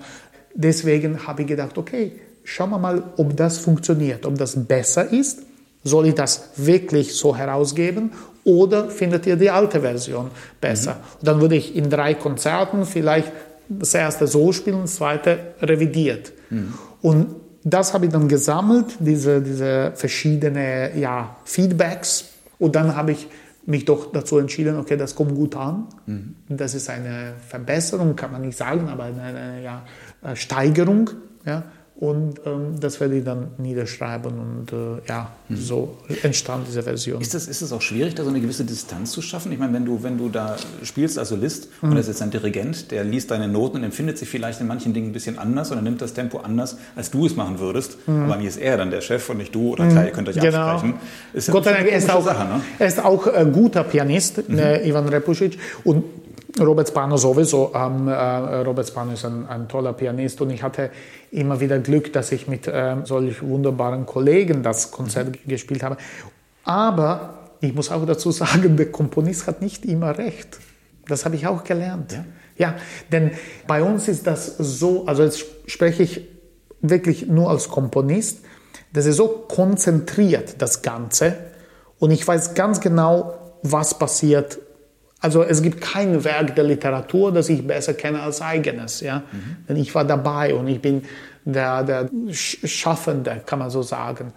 [SPEAKER 2] Deswegen habe ich gedacht, okay, schauen wir mal, ob das funktioniert, ob das besser ist. Soll ich das wirklich so herausgeben oder findet ihr die alte Version besser? Mhm. Und dann würde ich in drei Konzerten vielleicht das erste so spielen, das zweite revidiert. Mhm. Und das habe ich dann gesammelt, diese, diese verschiedenen ja, Feedbacks. Und dann habe ich mich doch dazu entschieden, okay, das kommt gut an. Mhm. Das ist eine Verbesserung, kann man nicht sagen, aber eine, eine ja, Steigerung. Ja. Und ähm, das werde ich dann niederschreiben und äh, ja, mhm. so entstand diese Version.
[SPEAKER 1] Ist es ist das auch schwierig, da so eine gewisse Distanz zu schaffen? Ich meine, wenn du, wenn du da spielst als Solist mhm. und das ist jetzt ein Dirigent, der liest deine Noten und empfindet sich vielleicht in manchen Dingen ein bisschen anders oder nimmt das Tempo anders, als du es machen würdest. Mhm. Aber mir ist er dann der Chef und nicht du oder klar, ihr könnt euch genau. absprechen.
[SPEAKER 2] Ist Gott sei Dank, er ist auch, Sache, ne? er ist auch ein guter Pianist, mhm. äh, Ivan Repusic. Und Robert Spano sowieso. Ähm, äh, Robert Spano ist ein, ein, toller Pianist und ich hatte immer wieder Glück, dass ich mit äh, solch wunderbaren Kollegen das Konzert mhm. gespielt habe. Aber ich muss auch dazu sagen, der Komponist hat nicht immer recht. Das habe ich auch gelernt. Ja? ja, denn bei uns ist das so, also jetzt spreche ich wirklich nur als Komponist, das ist so konzentriert, das Ganze. Und ich weiß ganz genau, was passiert also es gibt kein Werk der Literatur, das ich besser kenne als eigenes. Ja? Mhm. Denn ich war dabei und ich bin der, der Schaffende, kann man so sagen.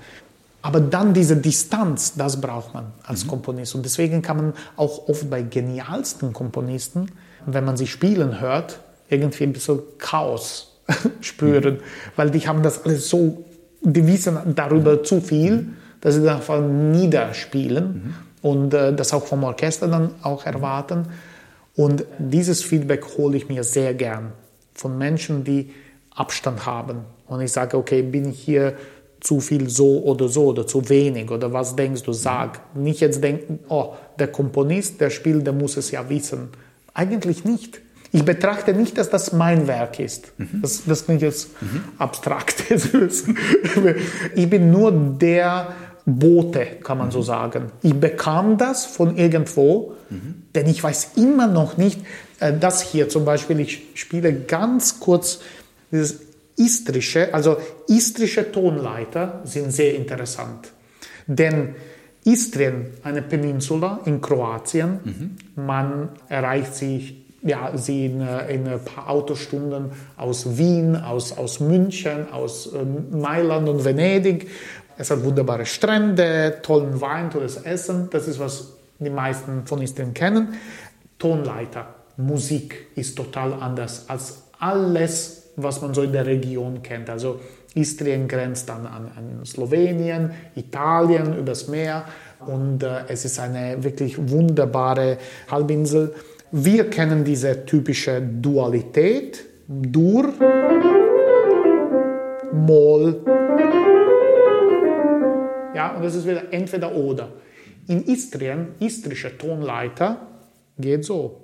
[SPEAKER 2] Aber dann diese Distanz, das braucht man als mhm. Komponist. Und deswegen kann man auch oft bei genialsten Komponisten, wenn man sie spielen hört, irgendwie ein bisschen Chaos spüren. Mhm. Weil die haben das alles so, die wissen darüber zu viel, mhm. dass sie das einfach niederspielen. Und äh, das auch vom Orchester dann auch erwarten. Und dieses Feedback hole ich mir sehr gern von Menschen, die Abstand haben. Und ich sage, okay, bin ich hier zu viel so oder so oder zu wenig oder was denkst du, sag. Nicht jetzt denken, oh, der Komponist, der spielt, der muss es ja wissen. Eigentlich nicht. Ich betrachte nicht, dass das mein Werk ist. Mhm. Das, das klingt jetzt mhm. abstrakt. ich bin nur der, Bote, kann man so sagen. Ich bekam das von irgendwo, mhm. denn ich weiß immer noch nicht, äh, das hier zum Beispiel, ich spiele ganz kurz dieses istrische, also istrische Tonleiter sind sehr interessant. Denn Istrien, eine Peninsula in Kroatien, mhm. man erreicht sich ja, sie in, äh, in, ein paar Autostunden aus Wien, aus, aus München, aus äh, Mailand und Venedig. Es hat wunderbare Strände, tollen Wein, tolles Essen. Das ist, was die meisten von Istrien kennen. Tonleiter, Musik ist total anders als alles, was man so in der Region kennt. Also Istrien grenzt dann an, an Slowenien, Italien, übers Meer und äh, es ist eine wirklich wunderbare Halbinsel. Wir kennen diese typische Dualität, Dur, Moll, ja, und das ist wieder entweder oder. In Istrien, istrische Tonleiter, geht so.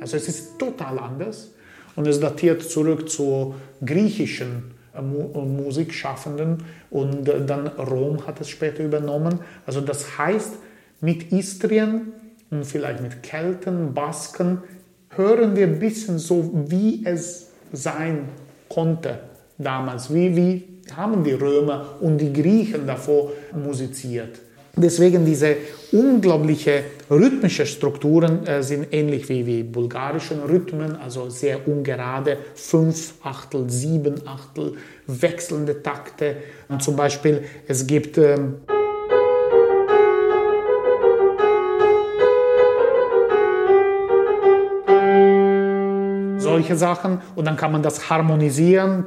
[SPEAKER 2] Also es ist total anders. und es datiert zurück zu griechischen äh, Musikschaffenden und dann Rom hat es später übernommen. Also das heißt, mit Istrien und vielleicht mit Kelten, Basken hören wir ein bisschen so, wie es sein konnte damals. Wie, wie haben die Römer und die Griechen davor musiziert? Deswegen diese unglaubliche rhythmische Strukturen äh, sind ähnlich wie wie bulgarischen Rhythmen, also sehr ungerade, fünf Achtel, sieben Achtel, wechselnde Takte. Zum Beispiel es gibt ähm, solche Sachen und dann kann man das harmonisieren.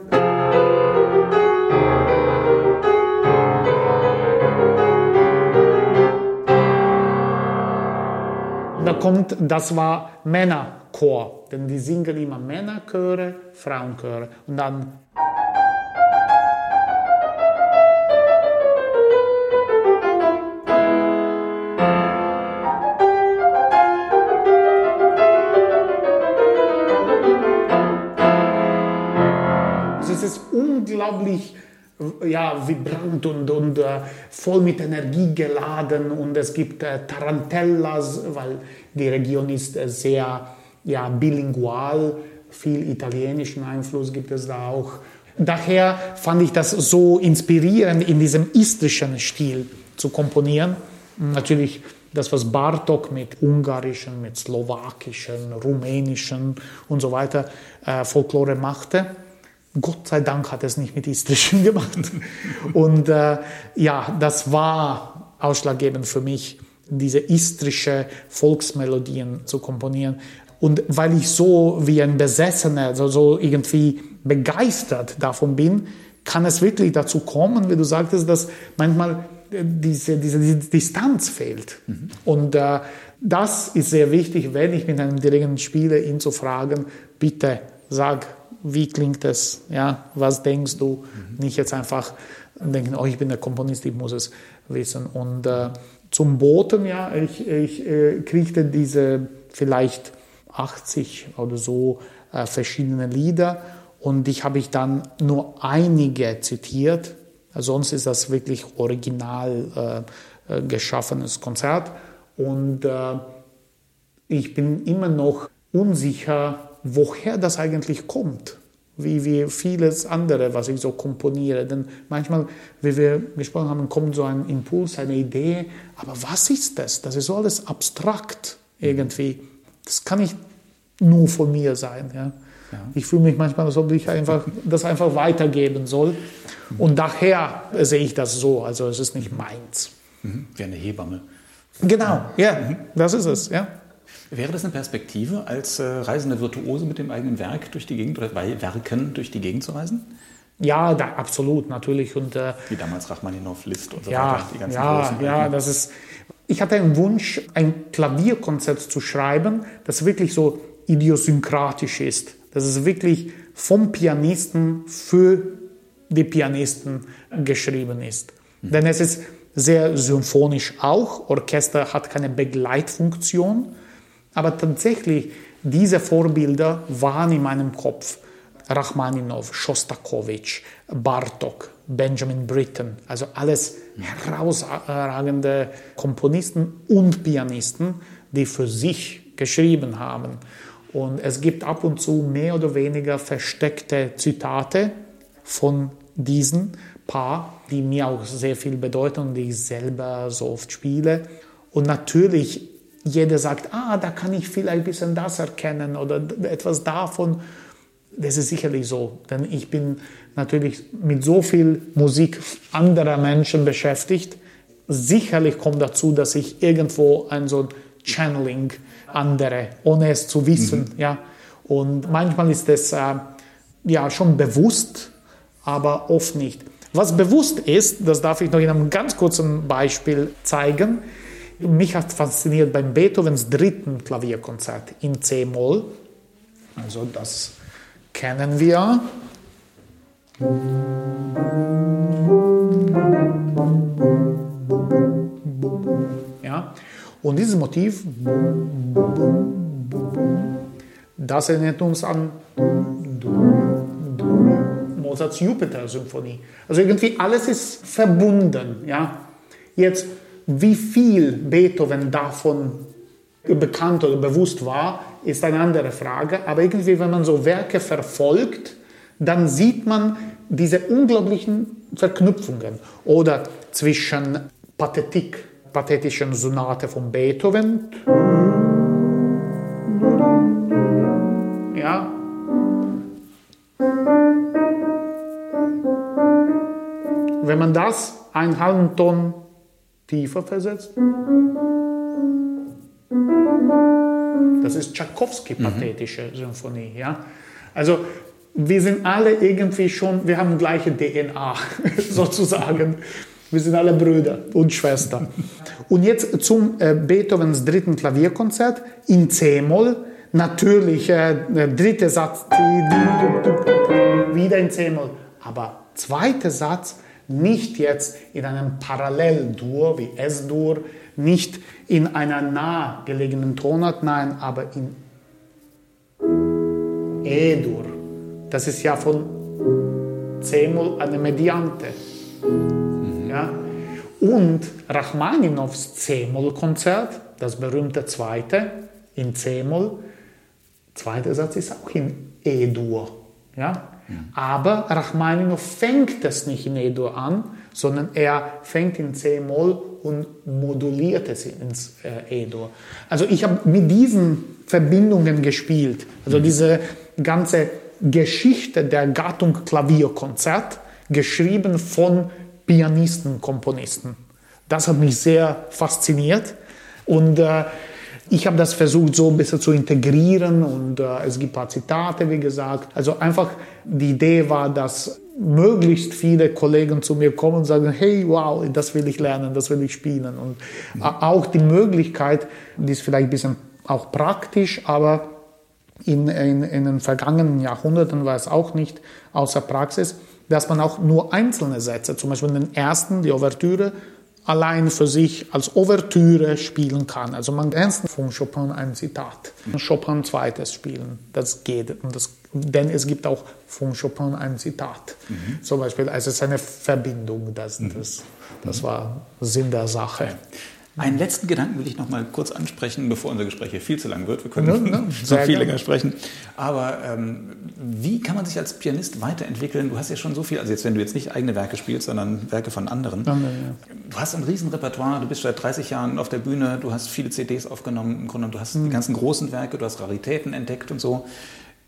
[SPEAKER 2] da kommt, das war Männerchor, denn die singen immer Männerchöre, Frauenchöre und dann unglaublich ja, vibrant und, und äh, voll mit Energie geladen und es gibt äh, Tarantellas, weil die Region ist äh, sehr ja, bilingual, viel italienischen Einfluss gibt es da auch. Daher fand ich das so inspirierend, in diesem istrischen Stil zu komponieren. Natürlich das, was Bartok mit ungarischen, mit slowakischen, rumänischen und so weiter äh, Folklore machte. Gott sei Dank hat er es nicht mit Istrischen gemacht. Und äh, ja, das war ausschlaggebend für mich, diese istrische Volksmelodien zu komponieren. Und weil ich so wie ein Besessener, also so irgendwie begeistert davon bin, kann es wirklich dazu kommen, wie du sagtest, dass manchmal äh, diese, diese, diese Distanz fehlt. Mhm. Und äh, das ist sehr wichtig, wenn ich mit einem Dirigenten spiele, ihn zu fragen, bitte sag, wie klingt es, ja, was denkst du, mhm. nicht jetzt einfach denken, oh, ich bin der Komponist, ich muss es wissen. Und äh, zum Boten, ja, ich, ich äh, kriegte diese vielleicht 80 oder so äh, verschiedene Lieder und ich habe ich dann nur einige zitiert. Sonst ist das wirklich original äh, äh, geschaffenes Konzert und äh, ich bin immer noch unsicher, woher das eigentlich kommt, wie, wie vieles andere, was ich so komponiere. Denn manchmal, wie wir gesprochen haben, kommt so ein Impuls, eine Idee, aber was ist das? Das ist so alles abstrakt irgendwie. Das kann nicht nur von mir sein. Ja? Ja. Ich fühle mich manchmal, als ob ich einfach, das einfach weitergeben soll. Und daher sehe ich das so. Also es ist nicht meins.
[SPEAKER 1] Mhm. Wie eine Hebamme.
[SPEAKER 2] Genau, ja, das ist es. Ja.
[SPEAKER 1] Wäre das eine Perspektive, als äh, reisende Virtuose mit dem eigenen Werk durch die Gegend oder Werken durch die Gegend zu reisen?
[SPEAKER 2] Ja, da, absolut, natürlich. Und,
[SPEAKER 1] äh, Wie damals Rachmaninoff, Liszt und so
[SPEAKER 2] ja, weiter. Die ganzen ja, ja, das ist. Ich hatte einen Wunsch, ein Klavierkonzert zu schreiben, das wirklich so idiosynkratisch ist. Das ist wirklich vom Pianisten für die Pianisten geschrieben ist. Mhm. Denn es ist sehr symphonisch auch. Orchester hat keine Begleitfunktion. Aber tatsächlich, diese Vorbilder waren in meinem Kopf. Rachmaninov, Shostakovich, Bartok, Benjamin Britten, also alles herausragende Komponisten und Pianisten, die für sich geschrieben haben. Und es gibt ab und zu mehr oder weniger versteckte Zitate von diesen Paar, die mir auch sehr viel bedeuten und die ich selber so oft spiele. Und natürlich jeder sagt, ah, da kann ich vielleicht ein bisschen das erkennen oder etwas davon. Das ist sicherlich so, denn ich bin natürlich mit so viel Musik anderer Menschen beschäftigt. Sicherlich kommt dazu, dass ich irgendwo ein so Channeling andere, ohne es zu wissen, mhm. ja. Und manchmal ist es äh, ja schon bewusst, aber oft nicht. Was bewusst ist, das darf ich noch in einem ganz kurzen Beispiel zeigen. Mich hat fasziniert beim Beethovens dritten Klavierkonzert in C-Moll. Also das kennen wir. Ja, und dieses Motiv, das erinnert uns an Mozarts Jupiter-Symphonie. Also irgendwie alles ist verbunden. Ja? Jetzt, wie viel Beethoven davon bekannt oder bewusst war, ist eine andere Frage. Aber irgendwie, wenn man so Werke verfolgt, dann sieht man diese unglaublichen Verknüpfungen. Oder zwischen Pathetik, pathetischen Sonate von Beethoven, ja, wenn man das einen halben Ton tiefer versetzt, das ist Tchaikovsky-pathetische mhm. Symphonie. Ja? Also wir sind alle irgendwie schon, wir haben gleiche DNA sozusagen. Wir sind alle Brüder und Schwestern. Und jetzt zum äh, Beethovens dritten Klavierkonzert in C-Moll. Natürlich, äh, der dritte Satz, wieder in C-Moll. Aber zweiter Satz, nicht jetzt in einem Paralleldur wie S-Dur, nicht in einer nahegelegenen Tonart, nein, aber in E-Dur. Das ist ja von C-Moll eine Mediante. Mhm. Ja? Und Rachmaninows C-Moll-Konzert, das berühmte zweite in C-Moll, zweiter Satz ist auch in E-Dur. Ja? Aber Rachmaninow fängt es nicht in E-Dur an, sondern er fängt in C-Moll und moduliert es ins äh, E-Dur. Also ich habe mit diesen Verbindungen gespielt. Also mhm. diese ganze Geschichte der Gattung Klavierkonzert, geschrieben von Pianisten, Komponisten. Das hat mich sehr fasziniert und äh, ich habe das versucht so ein bisschen zu integrieren und äh, es gibt ein paar Zitate, wie gesagt. Also einfach die Idee war, dass möglichst viele Kollegen zu mir kommen und sagen, hey, wow, das will ich lernen, das will ich spielen. Und mhm. auch die Möglichkeit, die ist vielleicht ein bisschen auch praktisch, aber in, in, in den vergangenen Jahrhunderten war es auch nicht außer Praxis, dass man auch nur einzelne Sätze, zum Beispiel den ersten, die Ouvertüre, allein für sich als Ouvertüre spielen kann. Also man ernst von Chopin ein Zitat, Chopin zweites spielen, das geht. Und das, denn es gibt auch von Chopin ein Zitat. Mhm. Zum Beispiel, also es ist eine Verbindung, das, mhm. das, das war Sinn der Sache.
[SPEAKER 1] Einen letzten Gedanken will ich noch mal kurz ansprechen, bevor unser Gespräch hier viel zu lang wird. Wir können ja, ja, so viel länger sprechen. Aber ähm, wie kann man sich als Pianist weiterentwickeln? Du hast ja schon so viel, also jetzt, wenn du jetzt nicht eigene Werke spielst, sondern Werke von anderen. Ja, du hast ein Riesenrepertoire, du bist seit 30 Jahren auf der Bühne, du hast viele CDs aufgenommen, im Grunde, du hast mhm. die ganzen großen Werke, du hast Raritäten entdeckt und so.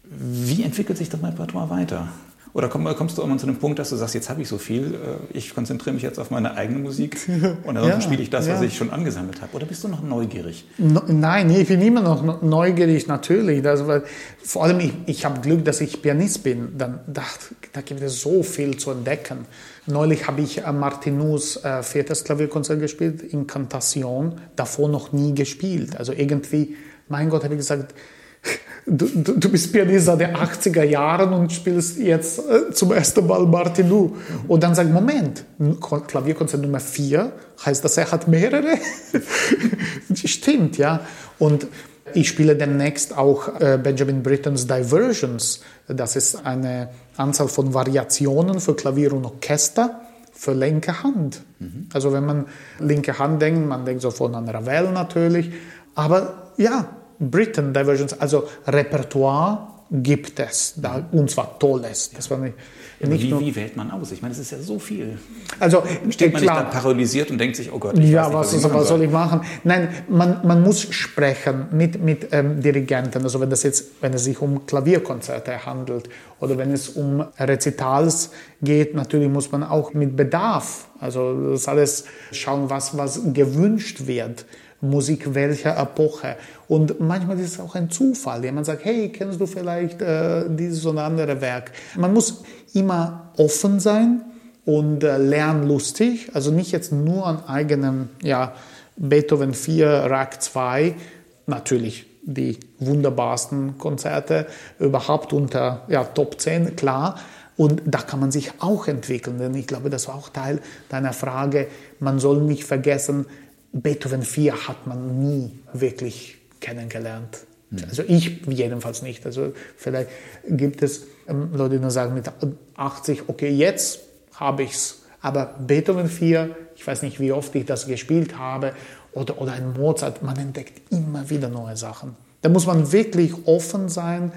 [SPEAKER 1] Wie entwickelt sich das Repertoire weiter? Oder kommst du irgendwann zu einem Punkt, dass du sagst, jetzt habe ich so viel, äh, ich konzentriere mich jetzt auf meine eigene Musik und dann ja, spiele ich das, was ja. ich schon angesammelt habe? Oder bist du noch neugierig?
[SPEAKER 2] No, nein, ich bin immer noch neugierig, natürlich. Das, weil, vor allem, ich, ich habe Glück, dass ich Pianist bin. Dann dachte da gibt es so viel zu entdecken. Neulich habe ich Martinus äh, viertes Klavierkonzert gespielt, Incantation, davor noch nie gespielt. Also irgendwie, mein Gott, habe ich gesagt, Du, du, du, bist Pianist seit den 80er Jahren und spielst jetzt äh, zum ersten Mal Martinu. Und dann sagt, Moment, Klavierkonzert Nummer 4, heißt das, er hat mehrere? Stimmt, ja. Und ich spiele demnächst auch äh, Benjamin Brittons Diversions. Das ist eine Anzahl von Variationen für Klavier und Orchester für linke Hand. Mhm. Also wenn man linke Hand denkt, man denkt sofort an Ravel natürlich. Aber ja, Britain Diversions, also Repertoire gibt es da, und zwar tolles. Das war nicht,
[SPEAKER 1] nicht wie, wie, wählt man aus? Ich meine, es ist ja so viel. Also steht man klar, nicht dann paralysiert und denkt sich, oh Gott,
[SPEAKER 2] ja, nicht, was, was, was soll ich machen? Nein, man, man muss sprechen mit, mit ähm, Dirigenten. Also wenn das jetzt, wenn es sich um Klavierkonzerte handelt oder wenn es um Rezitals geht, natürlich muss man auch mit Bedarf, also das alles schauen, was was gewünscht wird. Musik welcher Epoche. Und manchmal ist es auch ein Zufall. Jemand sagt, hey, kennst du vielleicht äh, dieses oder andere Werk? Man muss immer offen sein und äh, lernlustig, also nicht jetzt nur an eigenem, ja, Beethoven 4, Rack 2, natürlich die wunderbarsten Konzerte überhaupt unter ja, Top 10, klar. Und da kann man sich auch entwickeln, denn ich glaube, das war auch Teil deiner Frage. Man soll nicht vergessen, Beethoven 4 hat man nie wirklich kennengelernt. Also ich jedenfalls nicht. Also vielleicht gibt es ähm, Leute, die nur sagen mit 80, okay, jetzt habe ich es. Aber Beethoven 4, ich weiß nicht, wie oft ich das gespielt habe, oder, oder ein Mozart, man entdeckt immer wieder neue Sachen. Da muss man wirklich offen sein,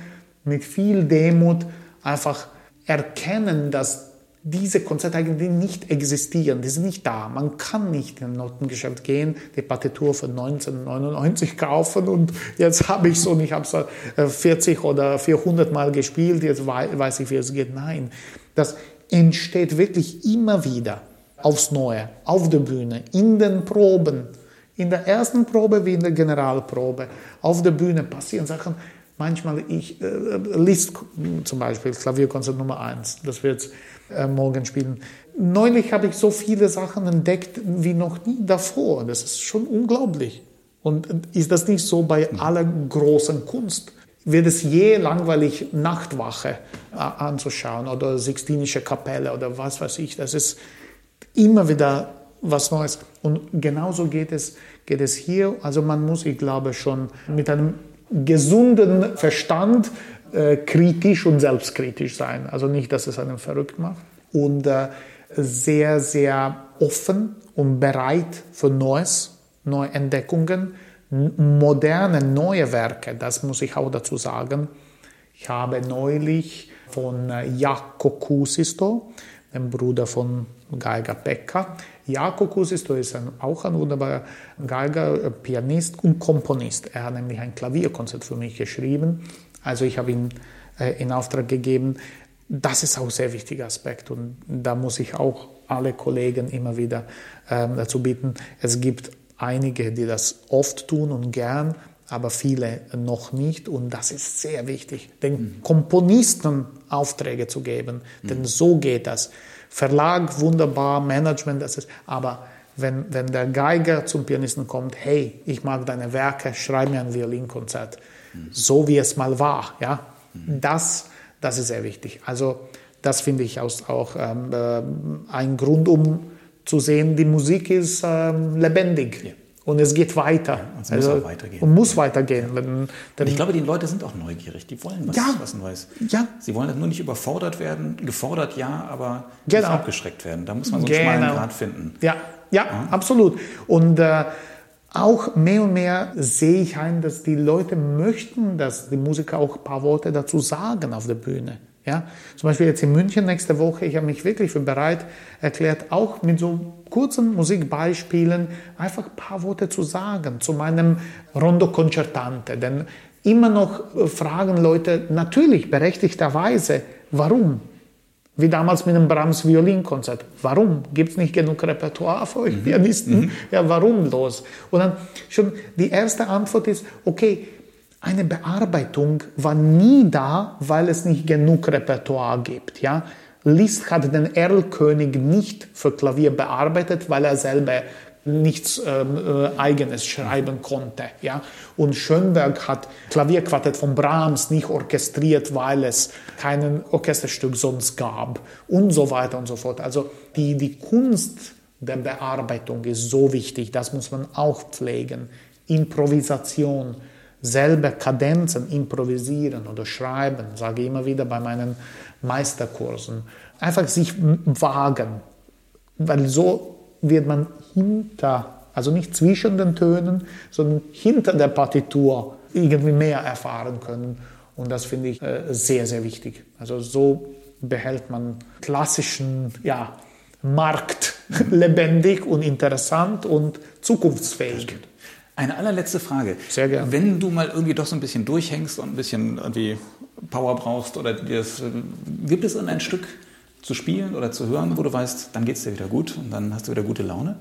[SPEAKER 2] mit viel Demut einfach erkennen, dass diese Konzerte eigentlich nicht existieren, die sind nicht da. Man kann nicht in ein Notengeschäft gehen, die Partitur von 1999 kaufen und jetzt habe ich es und ich habe es 40 oder 400 Mal gespielt, jetzt weiß ich, wie es geht. Nein, das entsteht wirklich immer wieder aufs Neue, auf der Bühne, in den Proben, in der ersten Probe wie in der Generalprobe. Auf der Bühne passieren Sachen, manchmal ich, äh, Liszt zum Beispiel, Klavierkonzert Nummer 1, das wird äh, morgen spielen. Neulich habe ich so viele Sachen entdeckt wie noch nie davor. Das ist schon unglaublich. Und ist das nicht so bei aller großen Kunst? Wird es je langweilig, Nachtwache äh, anzuschauen oder Sixtinische Kapelle oder was weiß ich? Das ist immer wieder was Neues. Und genauso geht es, geht es hier. Also man muss, ich glaube, schon mit einem gesunden Verstand äh, kritisch und selbstkritisch sein. Also nicht, dass es einen verrückt macht. Und äh, sehr, sehr offen und bereit für Neues, neue Entdeckungen, moderne, neue Werke. Das muss ich auch dazu sagen. Ich habe neulich von äh, Jaakko Kuusisto, dem Bruder von Geiger Pekka. Jaakko Kuusisto ist ein, auch ein wunderbarer Geiger, äh, Pianist und Komponist. Er hat nämlich ein Klavierkonzert für mich geschrieben also ich habe ihn äh, in Auftrag gegeben. Das ist auch ein sehr wichtiger Aspekt und da muss ich auch alle Kollegen immer wieder ähm, dazu bitten. Es gibt einige, die das oft tun und gern, aber viele noch nicht und das ist sehr wichtig, den mhm. Komponisten Aufträge zu geben, mhm. denn so geht das. Verlag wunderbar, Management, das ist, aber wenn, wenn der Geiger zum Pianisten kommt, hey, ich mag deine Werke, schreib mir ein Violinkonzert so wie es mal war. Ja? Das, das ist sehr wichtig. Also das finde ich auch ähm, äh, ein Grund, um zu sehen, die Musik ist ähm, lebendig. Ja. Und es geht weiter. Ja,
[SPEAKER 1] es also, muss weitergehen.
[SPEAKER 2] Und muss weitergehen.
[SPEAKER 1] Ja. Wenn, und ich glaube, die Leute sind auch neugierig. Die wollen was,
[SPEAKER 2] ja.
[SPEAKER 1] was Neues.
[SPEAKER 2] Ja.
[SPEAKER 1] Sie wollen nur nicht überfordert werden. Gefordert ja, aber
[SPEAKER 2] genau.
[SPEAKER 1] nicht abgeschreckt werden. Da muss man so einen genau. schmalen Grad finden.
[SPEAKER 2] Ja, ja, ja. absolut. Und äh, auch mehr und mehr sehe ich ein, dass die Leute möchten, dass die Musiker auch ein paar Worte dazu sagen auf der Bühne. Ja, zum Beispiel jetzt in München nächste Woche, ich habe mich wirklich für bereit erklärt, auch mit so kurzen Musikbeispielen einfach ein paar Worte zu sagen zu meinem Rondo Concertante. Denn immer noch fragen Leute natürlich berechtigterweise, warum? Wie damals mit dem Brahms Violinkonzert. Warum? Gibt es nicht genug Repertoire für euch mhm. Pianisten? Mhm. Ja, warum los? Und dann schon die erste Antwort ist, okay, eine Bearbeitung war nie da, weil es nicht genug Repertoire gibt. Ja? Liszt hat den Erlkönig nicht für Klavier bearbeitet, weil er selber nichts ähm, äh, Eigenes schreiben konnte. Ja? Und Schönberg hat Klavierquartett von Brahms nicht orchestriert, weil es kein Orchesterstück sonst gab und so weiter und so fort. Also die, die Kunst der Bearbeitung ist so wichtig, das muss man auch pflegen. Improvisation, selber Kadenzen improvisieren oder schreiben, sage ich immer wieder bei meinen Meisterkursen. Einfach sich wagen, weil so wird man hinter, also nicht zwischen den Tönen, sondern hinter der Partitur irgendwie mehr erfahren können. Und das finde ich äh, sehr, sehr wichtig. Also so behält man klassischen ja, Markt lebendig und interessant und zukunftsfähig.
[SPEAKER 1] Eine allerletzte Frage.
[SPEAKER 2] Sehr gerne.
[SPEAKER 1] Wenn du mal irgendwie doch so ein bisschen durchhängst und ein bisschen irgendwie Power brauchst oder das, gibt es ein Stück, zu spielen oder zu hören, wo du weißt, dann geht es dir wieder gut und dann hast du wieder gute Laune?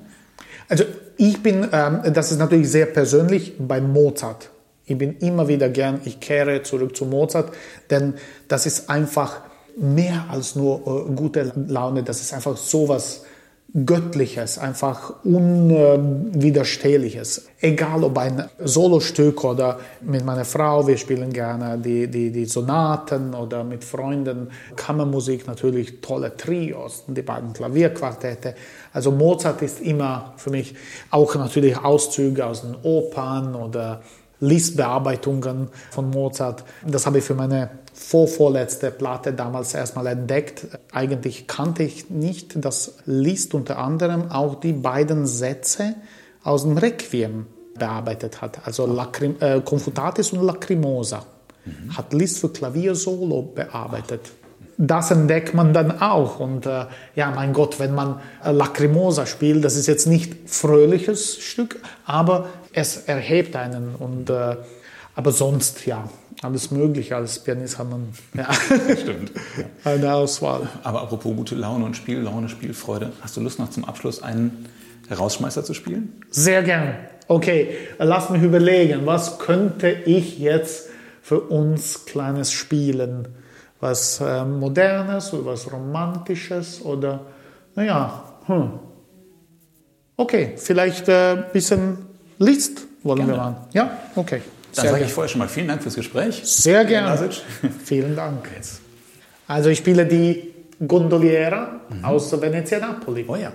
[SPEAKER 2] Also ich bin, ähm, das ist natürlich sehr persönlich, bei Mozart. Ich bin immer wieder gern, ich kehre zurück zu Mozart, denn das ist einfach mehr als nur äh, gute Laune, das ist einfach sowas Göttliches, einfach Unwiderstehliches. Egal ob ein Solostück oder mit meiner Frau, wir spielen gerne die, die, die Sonaten oder mit Freunden Kammermusik, natürlich tolle Trios, die beiden Klavierquartette. Also Mozart ist immer für mich auch natürlich Auszüge aus den Opern oder Listbearbeitungen von Mozart. Das habe ich für meine vorvorletzte Platte damals erstmal entdeckt. Eigentlich kannte ich nicht, dass Liszt unter anderem auch die beiden Sätze aus dem Requiem bearbeitet hat, also Lacrim äh, Confutatis und Lacrimosa. Mhm. Hat Liszt für Klavier Solo bearbeitet. Das entdeckt man dann auch. Und äh, ja, mein Gott, wenn man äh, Lacrimosa spielt, das ist jetzt nicht fröhliches Stück, aber es erhebt einen. Und, äh, aber sonst, ja, alles Mögliche. Als Pianist hat man ja,
[SPEAKER 1] Stimmt.
[SPEAKER 2] eine Auswahl.
[SPEAKER 1] Aber apropos gute Laune und Spiellaune, Spielfreude, hast du Lust noch zum Abschluss einen Rausschmeißer zu spielen?
[SPEAKER 2] Sehr gern. Okay, lass mich überlegen, was könnte ich jetzt für uns Kleines spielen? Was äh, Modernes oder was Romantisches oder, naja, hm. Okay, vielleicht ein äh, bisschen List wollen Gerne. wir machen. Ja, okay.
[SPEAKER 1] Dann sage ich vorher schon mal vielen Dank fürs Gespräch.
[SPEAKER 2] Sehr gerne. Vielen Dank. Jetzt. Also ich spiele die Gondoliera mhm. aus Venezia Napoli.
[SPEAKER 1] Oh ja.